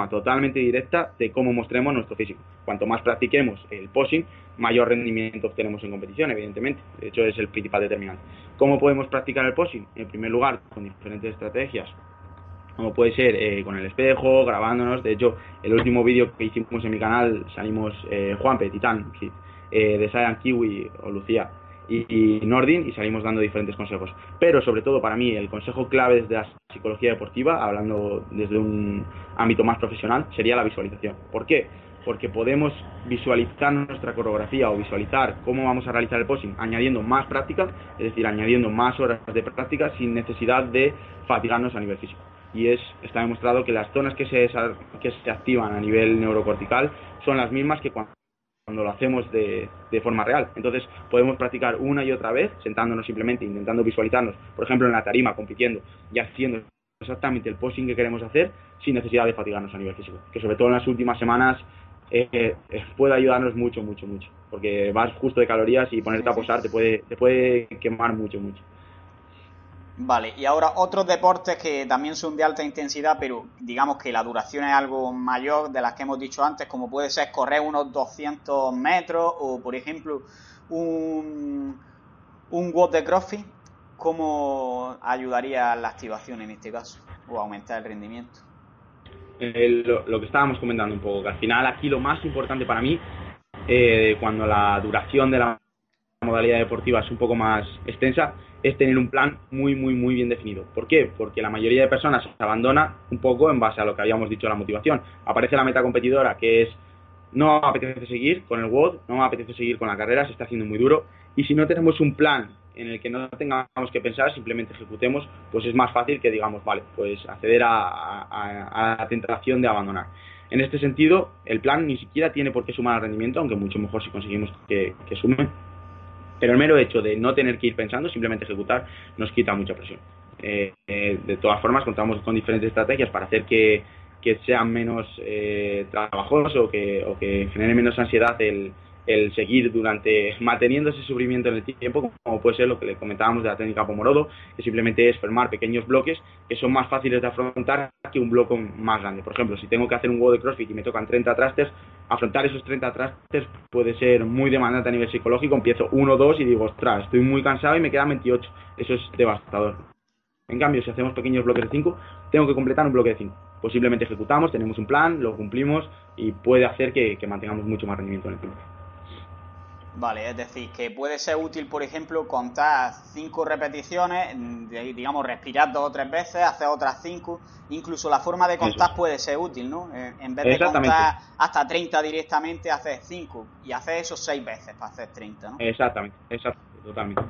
S2: totalmente directa de cómo mostremos nuestro físico. Cuanto más practiquemos el posing, mayor rendimiento obtenemos en competición, evidentemente. De hecho, es el principal determinante. ¿Cómo podemos practicar el posing? En primer lugar, con diferentes estrategias, como puede ser eh, con el espejo, grabándonos. De hecho, el último vídeo que hicimos en mi canal salimos eh, Juanpe, Titán, eh, de Saiyan Kiwi o Lucía y, Nordin y salimos dando diferentes consejos. Pero sobre todo para mí el consejo clave desde la psicología deportiva, hablando desde un ámbito más profesional, sería la visualización. ¿Por qué? Porque podemos visualizar nuestra coreografía o visualizar cómo vamos a realizar el posing añadiendo más práctica, es decir, añadiendo más horas de práctica sin necesidad de fatigarnos a nivel físico. Y es, está demostrado que las zonas que se, que se activan a nivel neurocortical son las mismas que cuando cuando lo hacemos de, forma real. Entonces podemos practicar una y otra vez, sentándonos simplemente, intentando visualizarnos, por ejemplo, en la tarima, compitiendo y haciendo exactamente el posing que queremos hacer sin necesidad de fatigarnos a nivel físico. Que sobre todo en las últimas semanas eh, eh, puede ayudarnos mucho, mucho, mucho. Porque vas justo de calorías y ponerte a posar te puede, te puede quemar mucho, mucho.
S1: Vale, y ahora otros deportes que también son de alta intensidad, pero digamos que la duración es algo mayor de las que hemos dicho antes, como puede ser correr unos 200 metros o, por ejemplo, un, un WOD de CrossFit, ¿cómo ayudaría la activación en este caso o aumentar el rendimiento?
S2: lo, que estábamos comentando un poco, que al final aquí lo más importante para mí, eh, cuando la duración de la modalidad deportiva es un poco más extensa, es tener un plan muy, muy, muy bien definido. ¿Por qué? Porque la mayoría de personas se abandona un poco en base a lo que habíamos dicho la motivación. Aparece la meta competidora que es no apetece seguir con el WOD, no apetece seguir con la carrera, se está haciendo muy duro. Y si no tenemos un plan en el que no tengamos que pensar, simplemente ejecutemos, pues es más fácil que digamos, vale, pues acceder a, la tentación de abandonar. En este sentido, el plan ni siquiera tiene por qué sumar al rendimiento, aunque mucho mejor si conseguimos que, que sume pero el mero hecho de no tener que ir pensando, simplemente ejecutar, nos quita mucha presión. Eh, eh, de todas formas, contamos con diferentes estrategias para hacer que, que menos eh, trabajoso o que, o que genere menos ansiedad el, el seguir durante manteniendo ese sufrimiento en el tiempo, como puede ser lo que le comentábamos de la técnica Pomorodo, que simplemente es formar pequeños bloques que son más fáciles de afrontar que un bloque más grande. Por ejemplo, si tengo que hacer un huevo de CrossFit y me tocan 30 trastes, afrontar esos 30 trastes puede ser muy demandante a nivel psicológico. Empiezo 1 2 y digo, ostras, estoy muy cansado y me quedan 28. Eso es devastador. En cambio, si hacemos pequeños bloques de 5, tengo que completar un bloque de 5. Posiblemente ejecutamos, tenemos un plan, lo cumplimos y puede hacer que mantengamos mucho más rendimiento en el tiempo.
S1: Vale, es decir, que puede ser útil, por ejemplo, contar cinco repeticiones, digamos, respirar dos o tres veces, hacer otras cinco. Incluso la forma de contar puede ser útil, ¿no? Eh, en vez de contar hasta 30 directamente, hacer cinco y hacer eso seis veces para hacer 30, ¿no?
S2: Exactamente, exactamente, totalmente.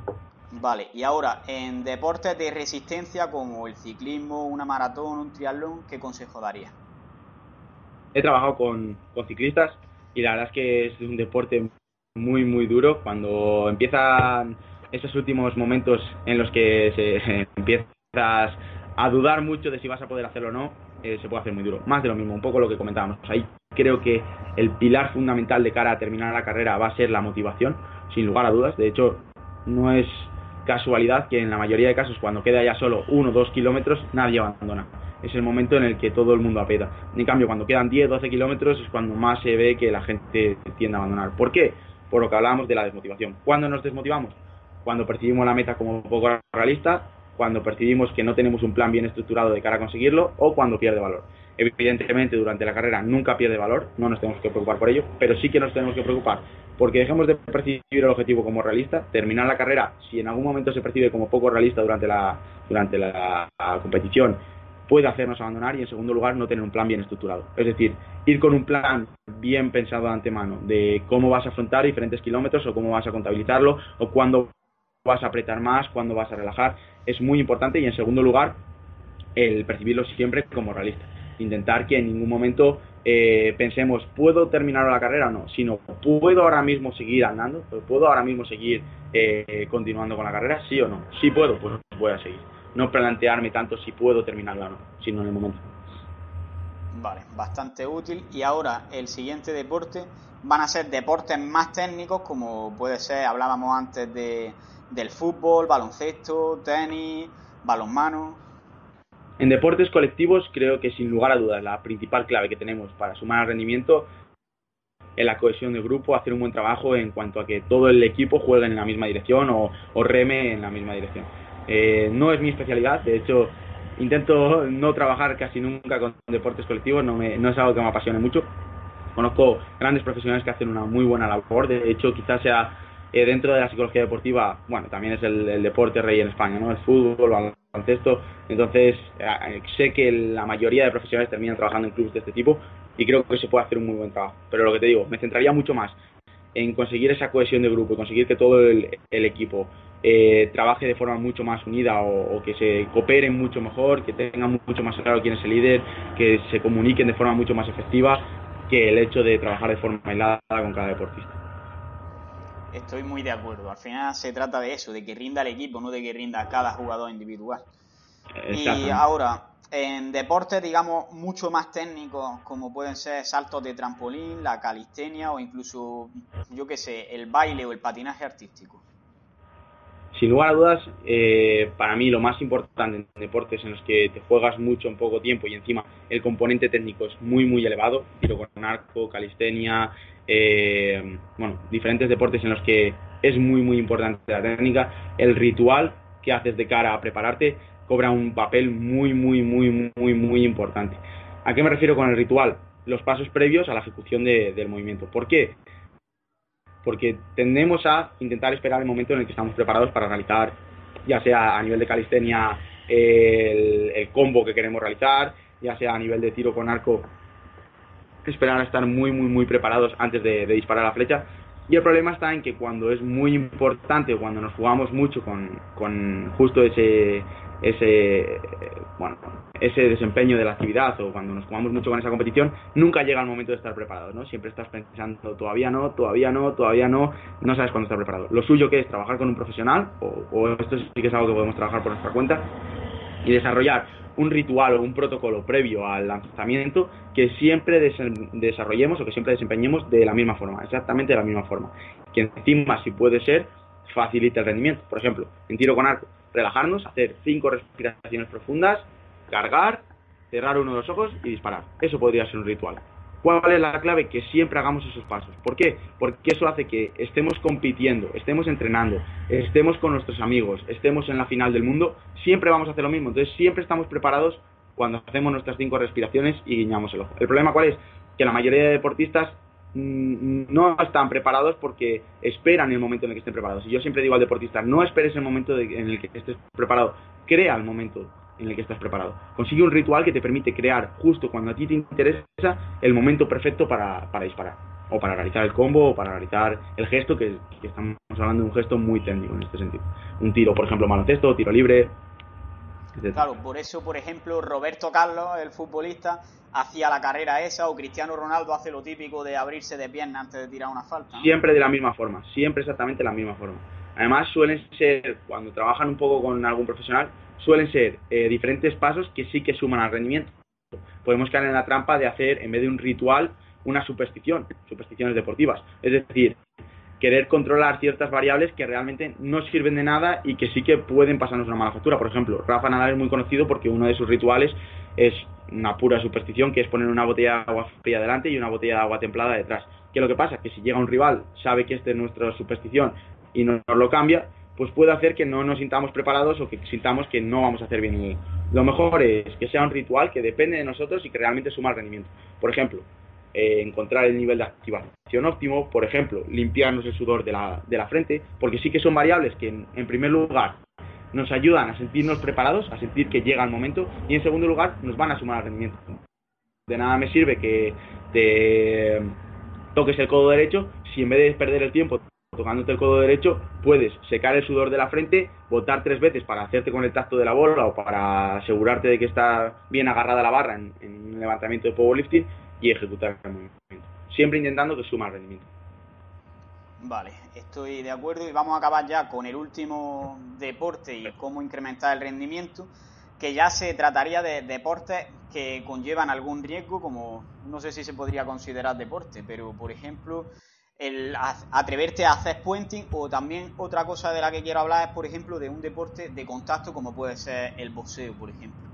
S1: Vale, y ahora, en deportes de resistencia como el ciclismo, una maratón, un triatlón, ¿qué consejo daría?
S2: He trabajado con, con ciclistas y la verdad es que es un deporte muy, muy duro. Cuando empiezan esos últimos momentos en los que se, empiezas a dudar mucho de si vas a poder hacerlo o no, eh, se puede hacer muy duro. Más de lo mismo, un poco lo que comentábamos. Ahí creo que el pilar fundamental de cara a terminar la carrera va a ser la motivación, sin lugar a dudas. De hecho, no es casualidad que en la mayoría de casos, cuando queda ya solo uno o dos kilómetros, nadie abandona. Es el momento en el que todo el mundo apeta. En cambio, cuando quedan 10, 12 kilómetros es cuando más se ve que la gente tiende a abandonar. ¿Por qué? Por lo que hablábamos de la desmotivación. ¿Cuándo nos desmotivamos? Cuando percibimos la meta como poco realista, cuando percibimos que no tenemos un plan bien estructurado de cara a conseguirlo o cuando pierde valor. evidentemente durante la carrera nunca pierde valor, no nos tenemos que preocupar por ello, pero sí que nos tenemos que preocupar porque dejemos de percibir el objetivo como realista, terminar la carrera, si en algún momento se percibe como poco realista durante la, durante la, competición, puede hacernos abandonar y en segundo lugar no tener un plan bien estructurado. Es decir, ir con un plan bien pensado de antemano de cómo vas a afrontar diferentes kilómetros o cómo vas a contabilizarlo o cuándo vas a apretar más, cuándo vas a relajar, es muy importante y en segundo lugar el percibirlo siempre como realista. Intentar que en ningún momento eh, pensemos, ¿puedo terminar la carrera o no? Sino, ¿puedo ahora mismo seguir andando? ¿Puedo ahora mismo seguir eh, continuando con la carrera? ¿Sí o no? Si puedo, pues voy a seguir. No plantearme tanto si puedo terminarla o no, sino en el momento.
S1: Vale, bastante útil. Y ahora el siguiente deporte van a ser deportes más técnicos, como puede ser, hablábamos antes de, del fútbol, baloncesto, tenis, balonmano.
S2: En deportes colectivos creo que sin lugar a dudas la principal clave que tenemos para sumar al rendimiento es la cohesión del grupo, hacer un buen trabajo en cuanto a que todo el equipo juegue en la misma dirección o, reme en la misma dirección. Eh, no es mi especialidad, de hecho intento no trabajar casi nunca con deportes colectivos, no, no es algo que me apasione mucho. Conozco grandes profesionales que hacen una muy buena labor, de hecho quizás sea eh, dentro de la psicología deportiva, bueno, también es el, deporte rey en España, ¿no? El fútbol, el baloncesto. Entonces, eh, sé que la mayoría de profesionales terminan trabajando en clubes de este tipo y creo que se puede hacer un muy buen trabajo. Pero lo que te digo, me centraría mucho más en conseguir esa cohesión de grupo conseguir que todo el, equipo eh, trabaje de forma mucho más unida o, que se cooperen mucho mejor, que tengan mucho más claro quién es el líder, que se comuniquen de forma mucho más efectiva que el hecho de trabajar de forma aislada con cada deportista.
S1: Estoy muy de acuerdo. Al final se trata de eso, de que rinda el equipo, no de que rinda cada jugador individual. Y ahora, en deportes, digamos, mucho más técnicos, como pueden ser saltos de trampolín, la calistenia o incluso, yo qué sé, el baile o el patinaje artístico.
S2: Sin lugar a dudas, eh, para mí lo más importante en deportes en los que te juegas mucho en poco tiempo y encima el componente técnico es muy, muy elevado, tiro con arco, calistenia, eh, bueno, diferentes deportes en los que es muy, muy importante la técnica, el ritual que haces de cara a prepararte cobra un papel muy, muy, muy, muy, muy importante. ¿A qué me refiero con el ritual? Los pasos previos a la ejecución del movimiento. ¿Por qué? Porque tendemos a intentar esperar el momento en el que estamos preparados para realizar, ya sea a nivel de calistenia, el, combo que queremos realizar, ya sea a nivel de tiro con arco esperar a estar muy, muy, muy preparados antes de, disparar la flecha. Y el problema está en que cuando es muy importante, cuando nos jugamos mucho con, con justo ese, ese, bueno, ese desempeño de la actividad o cuando nos jugamos mucho con esa competición, nunca llega el momento de estar preparado, ¿no? Siempre estás pensando, todavía no, todavía no, todavía no, no sabes cuándo estar preparado. Lo suyo que es trabajar con un profesional, o, o esto sí que es algo que podemos trabajar por nuestra cuenta, y desarrollar un ritual o un protocolo previo al lanzamiento que siempre desarrollemos o que siempre desempeñemos de la misma forma, exactamente de la misma forma. Que encima, si puede ser, facilite el rendimiento. Por ejemplo, en tiro con arco, relajarnos, hacer cinco respiraciones profundas, cargar, cerrar uno de los ojos y disparar. Eso podría ser un ritual. ¿Cuál es la clave? Que siempre hagamos esos pasos. ¿Por qué? Porque eso hace que estemos compitiendo, estemos entrenando, estemos con nuestros amigos, estemos en la final del mundo, siempre vamos a hacer lo mismo. Entonces siempre estamos preparados cuando hacemos nuestras cinco respiraciones y guiñamos el ojo. El problema cuál es? Que la mayoría de deportistas no están preparados porque esperan el momento en el que estén preparados. Y yo siempre digo al deportista, no esperes el momento en el que estés preparado, crea el momento en el que estás preparado. Consigue un ritual que te permite crear justo cuando a ti te interesa el momento perfecto para, disparar. O para realizar el combo, o para realizar el gesto, que, estamos hablando de un gesto muy técnico en este sentido. Un tiro, por ejemplo, baloncesto, tiro libre.
S1: Claro, por eso, por ejemplo, Roberto Carlos, el futbolista, hacía la carrera esa, o Cristiano Ronaldo hace lo típico de abrirse de pierna antes de tirar una falta.
S2: Siempre de la misma forma, siempre exactamente de la misma forma. Además, suelen ser, cuando trabajan un poco con algún profesional, suelen ser eh, diferentes pasos que sí que suman al rendimiento. Podemos caer en la trampa de hacer, en vez de un ritual, una superstición, supersticiones deportivas. Es decir, querer controlar ciertas variables que realmente no sirven de nada y que sí que pueden pasarnos una mala factura. Por ejemplo, Rafa Nadal es muy conocido porque uno de sus rituales es una pura superstición, que es poner una botella de agua fría delante y una botella de agua templada detrás. ¿Qué es lo que pasa? Que si llega un rival, sabe que esta es nuestra superstición y no nos lo cambia, pues puede hacer que no nos sintamos preparados o que sintamos que no vamos a hacer bien. Lo mejor es que sea un ritual que depende de nosotros y que realmente suma el rendimiento. Por ejemplo, eh, encontrar el nivel de activación óptimo, por ejemplo, limpiarnos el sudor de la, de la frente, porque sí que son variables que en, primer lugar nos ayudan a sentirnos preparados, a sentir que llega el momento, y en segundo lugar nos van a sumar al rendimiento. De nada me sirve que te toques el codo derecho si en vez de perder el tiempo tocándote el codo derecho, puedes secar el sudor de la frente, botar tres veces para hacerte con el tacto de la bola o para asegurarte de que está bien agarrada la barra en, en un levantamiento de powerlifting y ejecutar el movimiento. Siempre intentando que suma el rendimiento.
S1: Vale, estoy de acuerdo y vamos a acabar ya con el último deporte y cómo incrementar el rendimiento, que ya se trataría de deportes que conllevan algún riesgo, como no sé si se podría considerar deporte, pero por ejemplo el atreverte a hacer puenting o también otra cosa de la que quiero hablar es, por ejemplo, de un deporte de contacto como puede ser el boxeo, por ejemplo.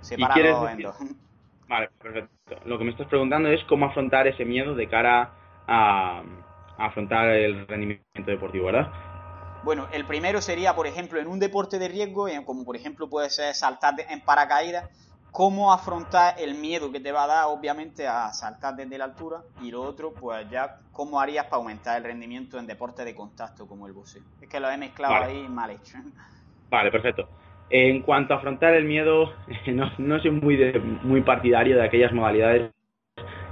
S2: Separado en dos. Vale, perfecto. Lo que me estás preguntando es cómo afrontar ese miedo de cara a, afrontar el rendimiento deportivo, ¿verdad?
S1: Bueno, el primero sería, por ejemplo, en un deporte de riesgo, como por ejemplo puede ser saltar en paracaídas, cómo afrontar el miedo que te va a dar, obviamente, a saltar desde la altura. Y lo otro, pues ya, cómo harías para aumentar el rendimiento en deportes de contacto como el boxeo. Es que lo he mezclado ahí mal hecho.
S2: Vale, perfecto. En cuanto a afrontar el miedo, no, soy muy, muy partidario de aquellas modalidades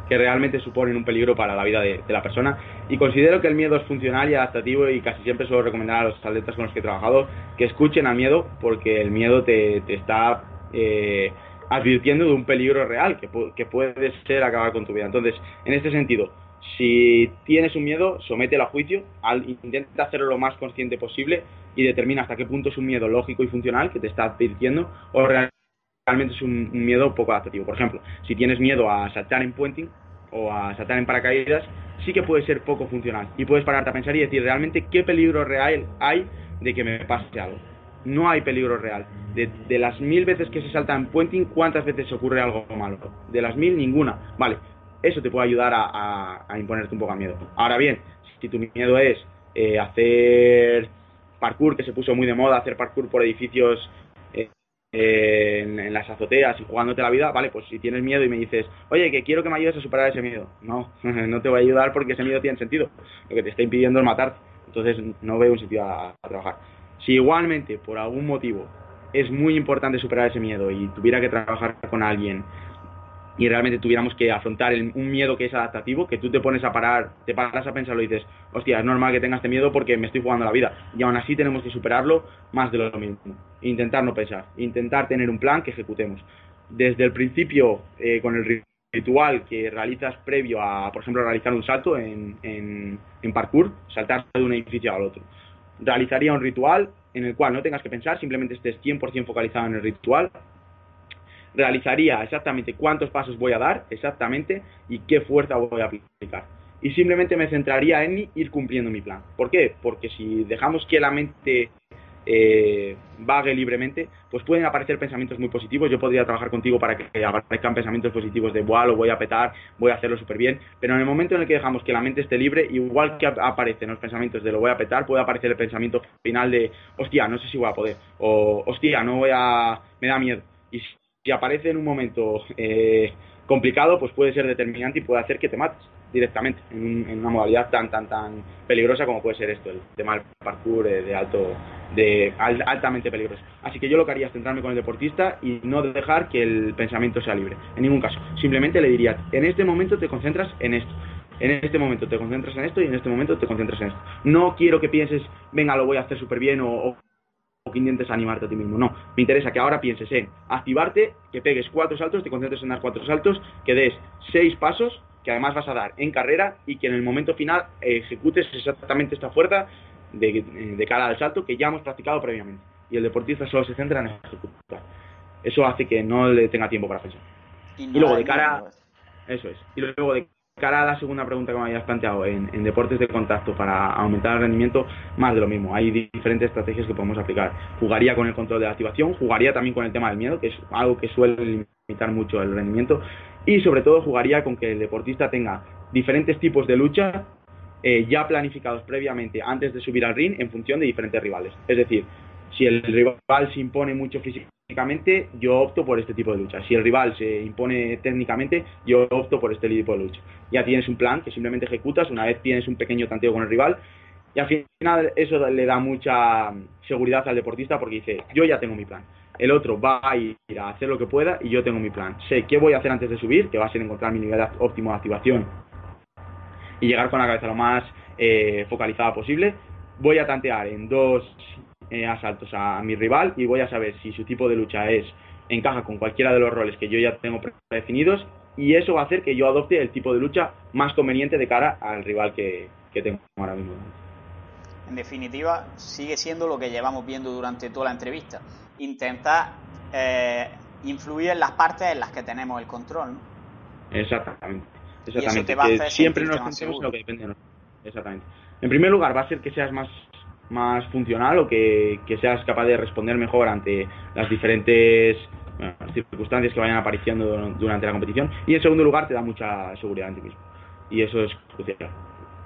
S2: que realmente suponen un peligro para la vida de, la persona y considero que el miedo es funcional y adaptativo y casi siempre suelo recomendar a los atletas con los que he trabajado que escuchen al miedo porque el miedo te, te está eh, advirtiendo de un peligro real que, que puede ser acabar con tu vida. Entonces, en este sentido, si tienes un miedo, somételo a juicio, intenta hacerlo lo más consciente posible y determina hasta qué punto es un miedo lógico y funcional que te está advirtiendo o realmente es un, miedo poco adaptativo. Por ejemplo, si tienes miedo a saltar en puenting o a saltar en paracaídas, sí que puede ser poco funcional y puedes pararte a pensar y decir realmente qué peligro real hay de que me pase algo no hay peligro real. De, las mil veces que se salta en puenting, ¿cuántas veces ocurre algo malo? De las mil, ninguna. Vale, eso te puede ayudar a, imponerte un poco a miedo. Ahora bien, si tu miedo es eh, hacer parkour, que se puso muy de moda, hacer parkour por edificios eh, en, las azoteas y jugándote la vida, vale, pues si tienes miedo y me dices, oye, que quiero que me ayudes a superar ese miedo. No, no te voy a ayudar porque ese miedo tiene sentido. Lo que te está impidiendo es matarte. Entonces no veo un sitio a trabajar. Si igualmente, por algún motivo, es muy importante superar ese miedo y tuviera que trabajar con alguien y realmente tuviéramos que afrontar un miedo que es adaptativo, que tú te pones a parar, te paras a pensarlo y dices, hostia, es normal que tengas este miedo porque me estoy jugando la vida. Y aún así tenemos que superarlo más de lo mismo. Intentar no pensar, intentar tener un plan que ejecutemos. Desde el principio, eh, con el ritual que realizas previo a, por ejemplo, realizar un salto en, en, en parkour, saltar de un edificio al otro realizaría un ritual en el cual no tengas que pensar, simplemente estés 100% focalizado en el ritual. Realizaría exactamente cuántos pasos voy a dar, exactamente, y qué fuerza voy a aplicar. Y simplemente me centraría en ir cumpliendo mi plan. ¿Por qué? Porque si dejamos que la mente eh, vague libremente, pues pueden aparecer pensamientos muy positivos. Yo podría trabajar contigo para que aparezcan pensamientos positivos de, igual lo voy a petar, voy a hacerlo súper bien. Pero en el momento en el que dejamos que la mente esté libre, igual que aparecen los pensamientos de lo voy a petar, puede aparecer el pensamiento final de, hostia, no sé si voy a poder. O, hostia, no voy a, me da miedo. Y si aparece en un momento eh, complicado, pues puede ser determinante y puede hacer que te mates directamente en, una modalidad tan tan tan peligrosa como puede ser esto, el tema del parkour eh, de alto de altamente peligroso. Así que yo lo que haría es centrarme con el deportista y no dejar que el pensamiento sea libre, en ningún caso. Simplemente le diría, en este momento te concentras en esto. En este momento te concentras en esto y en este momento te concentras en esto. No quiero que pienses, venga, lo voy a hacer súper bien o, o que intentes animarte a ti mismo. No, me interesa que ahora pienses en activarte, que pegues cuatro saltos, te concentres en dar cuatro saltos, que des seis pasos, que además vas a dar en carrera y que en el momento final ejecutes exactamente esta fuerza de, cara al salto que ya hemos practicado previamente. Y el deportista solo se centra en ejecutar. Eso hace que no le tenga tiempo para pensar. Y, luego de cara... Eso es. Y luego de cara a la segunda pregunta que me habías planteado, en, deportes de contacto para aumentar el rendimiento, más de lo mismo. Hay diferentes estrategias que podemos aplicar. Jugaría con el control de la activación, jugaría también con el tema del miedo, que es algo que suele limitar mucho el rendimiento, y sobre todo jugaría con que el deportista tenga diferentes tipos de lucha eh, ya planificados previamente antes de subir al ring en función de diferentes rivales. Es decir, si el rival se impone mucho físicamente, yo opto por este tipo de lucha. Si el rival se impone técnicamente, yo opto por este tipo de lucha. Ya tienes un plan que simplemente ejecutas una vez tienes un pequeño tanteo con el rival y al final eso le da mucha seguridad al deportista porque dice, yo ya tengo mi plan. El otro va a ir a hacer lo que pueda y yo tengo mi plan. Sé qué voy a hacer antes de subir, que va a ser encontrar mi nivel óptimo de activación y llegar con la cabeza lo más eh, focalizada posible. Voy a tantear en dos eh, asaltos a mi rival y voy a saber si su tipo de lucha es encaja con cualquiera de los roles que yo ya tengo predefinidos y eso va a hacer que yo adopte el tipo de lucha más conveniente de cara al rival que, que tengo ahora mismo
S1: en definitiva, sigue siendo lo que llevamos viendo durante toda la entrevista. Intentar eh, influir en las partes en las que tenemos el control.
S2: Exactamente. Exactamente. siempre nos centremos en lo que depende de nosotros. Exactamente. En primer lugar, va a ser que seas más, más funcional o que, seas capaz de responder mejor ante las diferentes circunstancias que vayan apareciendo durante la competición. Y en segundo lugar, te da mucha seguridad en ti mismo. Y eso es crucial.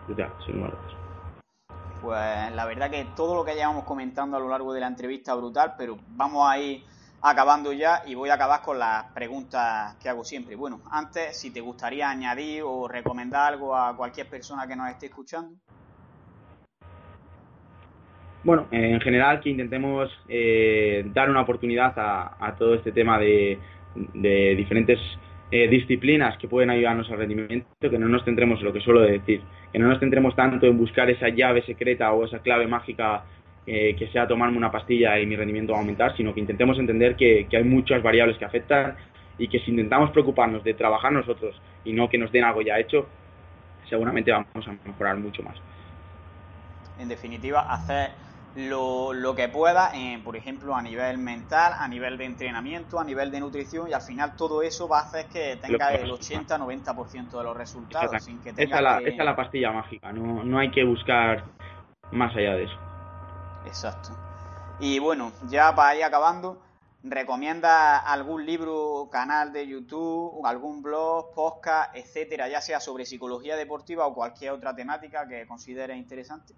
S2: Crucial, sin
S1: pues la verdad que todo lo que llevamos comentando a lo largo de la entrevista brutal, pero vamos a ir acabando ya y voy a acabar con las preguntas que hago siempre. Bueno, antes, si te gustaría añadir o recomendar algo a cualquier persona que nos esté escuchando.
S2: Bueno, en general que intentemos eh, dar una oportunidad a, todo este tema de, de diferentes eh, disciplinas que pueden ayudarnos al rendimiento, que no nos centremos en lo que suelo decir, que no nos centremos tanto en buscar esa llave secreta o esa clave mágica eh, que sea tomarme una pastilla y mi rendimiento va a aumentar, sino que intentemos entender que, hay muchas variables que afectan y que si intentamos preocuparnos de trabajar nosotros y no que nos den algo ya hecho, seguramente vamos a mejorar mucho más.
S1: En definitiva, hacer lo, lo que pueda, por ejemplo, a nivel mental, a nivel de entrenamiento, a nivel de nutrición, y al final todo eso va a hacer que tenga el 80-90% de los resultados. Sin que
S2: esa, la, es la pastilla mágica, no, no hay que buscar más allá de eso.
S1: Exacto. Y bueno, ya para ir acabando, ¿recomienda algún libro, canal de YouTube, algún blog, podcast, etcétera, ya sea sobre psicología deportiva o cualquier otra temática que considere interesante?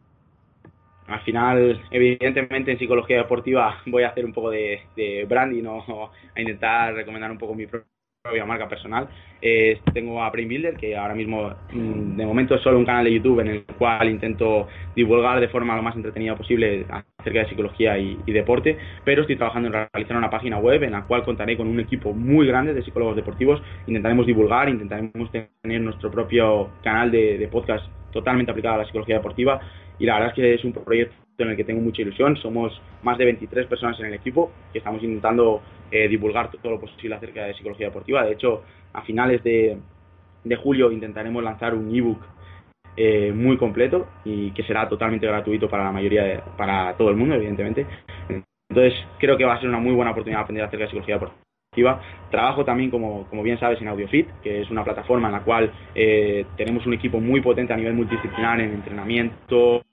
S2: Al final, evidentemente en psicología deportiva voy a hacer un poco de, branding o a intentar recomendar un poco mi propia marca personal. Eh, tengo a Brain Builder, que ahora mismo mm, de momento es solo un canal de YouTube en el cual intento divulgar de forma lo más entretenida posible acerca de psicología y, deporte, pero estoy trabajando en realizar una página web en la cual contaré con un equipo muy grande de psicólogos deportivos. Intentaremos divulgar, intentaremos tener nuestro propio canal de, de podcast totalmente aplicado a la psicología deportiva y la verdad es que es un proyecto en el que tengo mucha ilusión. Somos más de 23 personas en el equipo que estamos intentando eh, divulgar todo lo posible acerca de psicología deportiva. De hecho, a finales de, julio intentaremos lanzar un ebook eh, muy completo y que será totalmente gratuito para la mayoría, de, para todo el mundo, evidentemente. Entonces, creo que va a ser una muy buena oportunidad de aprender acerca de psicología deportiva. Trabajo también, como, como bien sabes, en AudioFit, que es una plataforma en la cual eh, tenemos un equipo muy potente a nivel multidisciplinar en entrenamiento,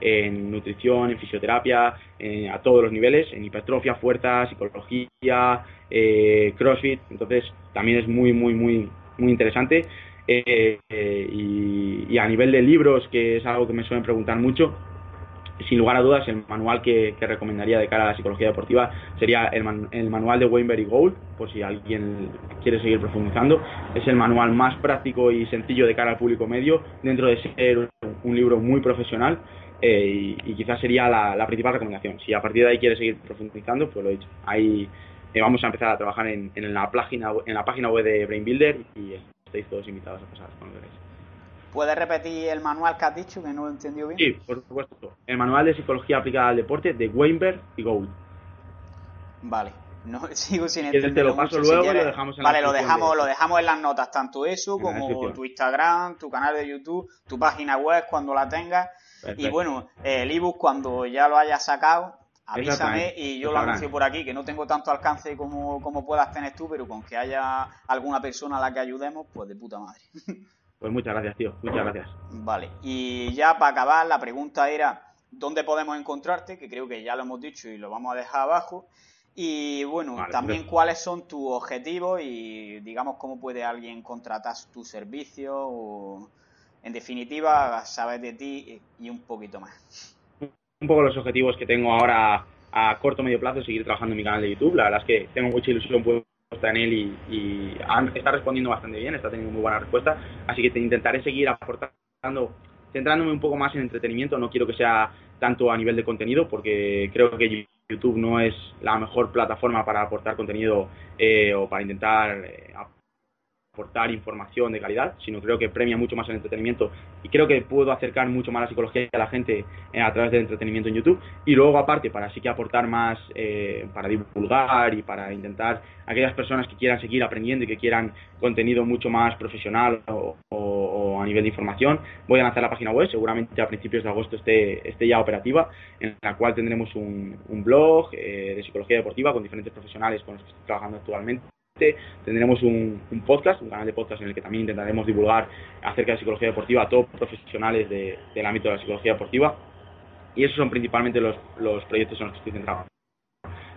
S2: en nutrición, en fisioterapia, eh, a todos los niveles, en hipertrofia, fuerza, psicología, eh, crossfit, entonces también es muy, muy, muy, muy interesante. Y, a nivel de libros, que es algo que me suelen preguntar mucho, sin lugar a dudas, el manual que, recomendaría de cara a la psicología deportiva sería el, manual de Weinberg y Gold, por si alguien quiere seguir profundizando. Es el manual más práctico y sencillo de cara al público medio, dentro de ser un libro muy profesional eh, y, quizás sería la, principal recomendación. Si a partir de ahí quieres seguir profundizando, pues lo he dicho. Ahí eh, vamos a empezar a trabajar en, la página, en la página web de Brain Builder y estáis todos invitados a pasar cuando queráis.
S1: ¿Puedes repetir el manual que has dicho, que no lo he entendido bien?
S2: Sí, por supuesto. El manual de psicología aplicada al deporte de Weinberg y Gould.
S1: Vale. No, sigo sin
S2: entenderlo. Te lo paso luego y lo dejamos en
S1: Vale, lo dejamos, lo dejamos en las notas, tanto eso como tu Instagram, tu canal de YouTube, tu página web cuando la tengas y bueno, el ebook cuando ya lo hayas sacado, avísame y yo lo anuncio por aquí, que no tengo tanto alcance como, como puedas tener tú, pero con que haya alguna persona a la que ayudemos, pues de puta madre.
S2: Pues muchas gracias, tío, muchas gracias.
S1: Vale, y ya para acabar, la pregunta era, ¿dónde podemos encontrarte? Que creo que ya lo hemos dicho y lo vamos a dejar abajo. Y bueno, también cuáles son tus objetivos y digamos cómo puede alguien contratar tu servicio o en definitiva, saber de ti y un poquito más.
S2: Un poco los objetivos que tengo ahora a corto o medio plazo, seguir trabajando en mi canal de YouTube. La verdad es que tengo mucha ilusión puesta en él y, está respondiendo bastante bien, está teniendo muy buena respuesta. Así que te intentaré seguir aportando, centrándome un poco más en entretenimiento. No quiero que sea tanto a nivel de contenido, porque creo que YouTube no es la mejor plataforma para aportar contenido eh, o para intentar eh, aportar información de calidad, sino creo que premia mucho más el entretenimiento. Y creo que puedo acercar mucho más la psicología a la gente eh, a través del entretenimiento en YouTube. Y luego, aparte, para así que aportar más, eh, para divulgar y para intentar aquellas personas que quieran seguir aprendiendo y que quieran contenido mucho más profesional o, a nivel de información, voy a lanzar la página web, seguramente a principios de agosto esté, esté ya operativa, en la cual tendremos un, blog eh, de psicología deportiva con diferentes profesionales con los que estoy trabajando actualmente Tendremos un, podcast, un canal de podcast en el que también intentaremos divulgar acerca de psicología deportiva a todos profesionales del ámbito de la psicología deportiva. Y esos son principalmente los, proyectos en los que estoy centrado.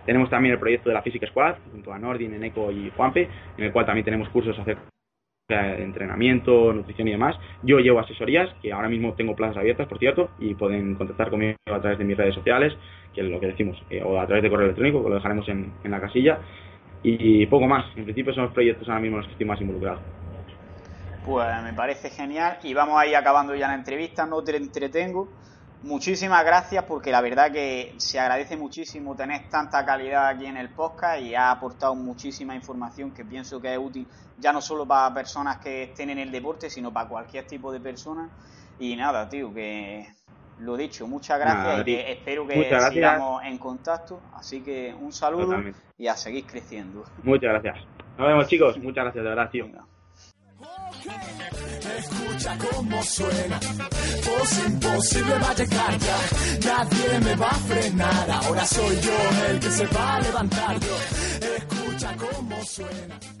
S2: Tenemos también el proyecto de la Physics Squad, junto a Nordin, Eneco y Juanpe, en el cual también tenemos cursos acerca de entrenamiento, nutrición y demás. Yo llevo asesorías, que ahora mismo tengo plazas abiertas, por cierto, y pueden contactar conmigo a través de mis redes sociales, que es lo que decimos, eh, o a través de correo electrónico, que lo dejaremos en la casilla y poco más. En principio son los proyectos ahora mismo los que estoy más involucrado.
S1: Pues me parece genial y vamos a ir acabando ya la entrevista, no te entretengo. Muchísimas gracias porque la verdad que se agradece muchísimo tener tanta calidad aquí en el podcast y ha aportado muchísima información que pienso que es útil ya no solo para personas que estén en el deporte, sino para cualquier tipo de persona. Y nada, tío, que lo dicho, muchas gracias y espero que sigamos en contacto. Así que un saludo y a seguir creciendo.
S2: Muchas gracias. Nos vemos, chicos. Muchas gracias, de verdad, tío. Escucha cómo suena, voz imposible va a llegar ya, nadie me va a frenar, ahora soy yo el que se va a levantar yo, escucha cómo suena.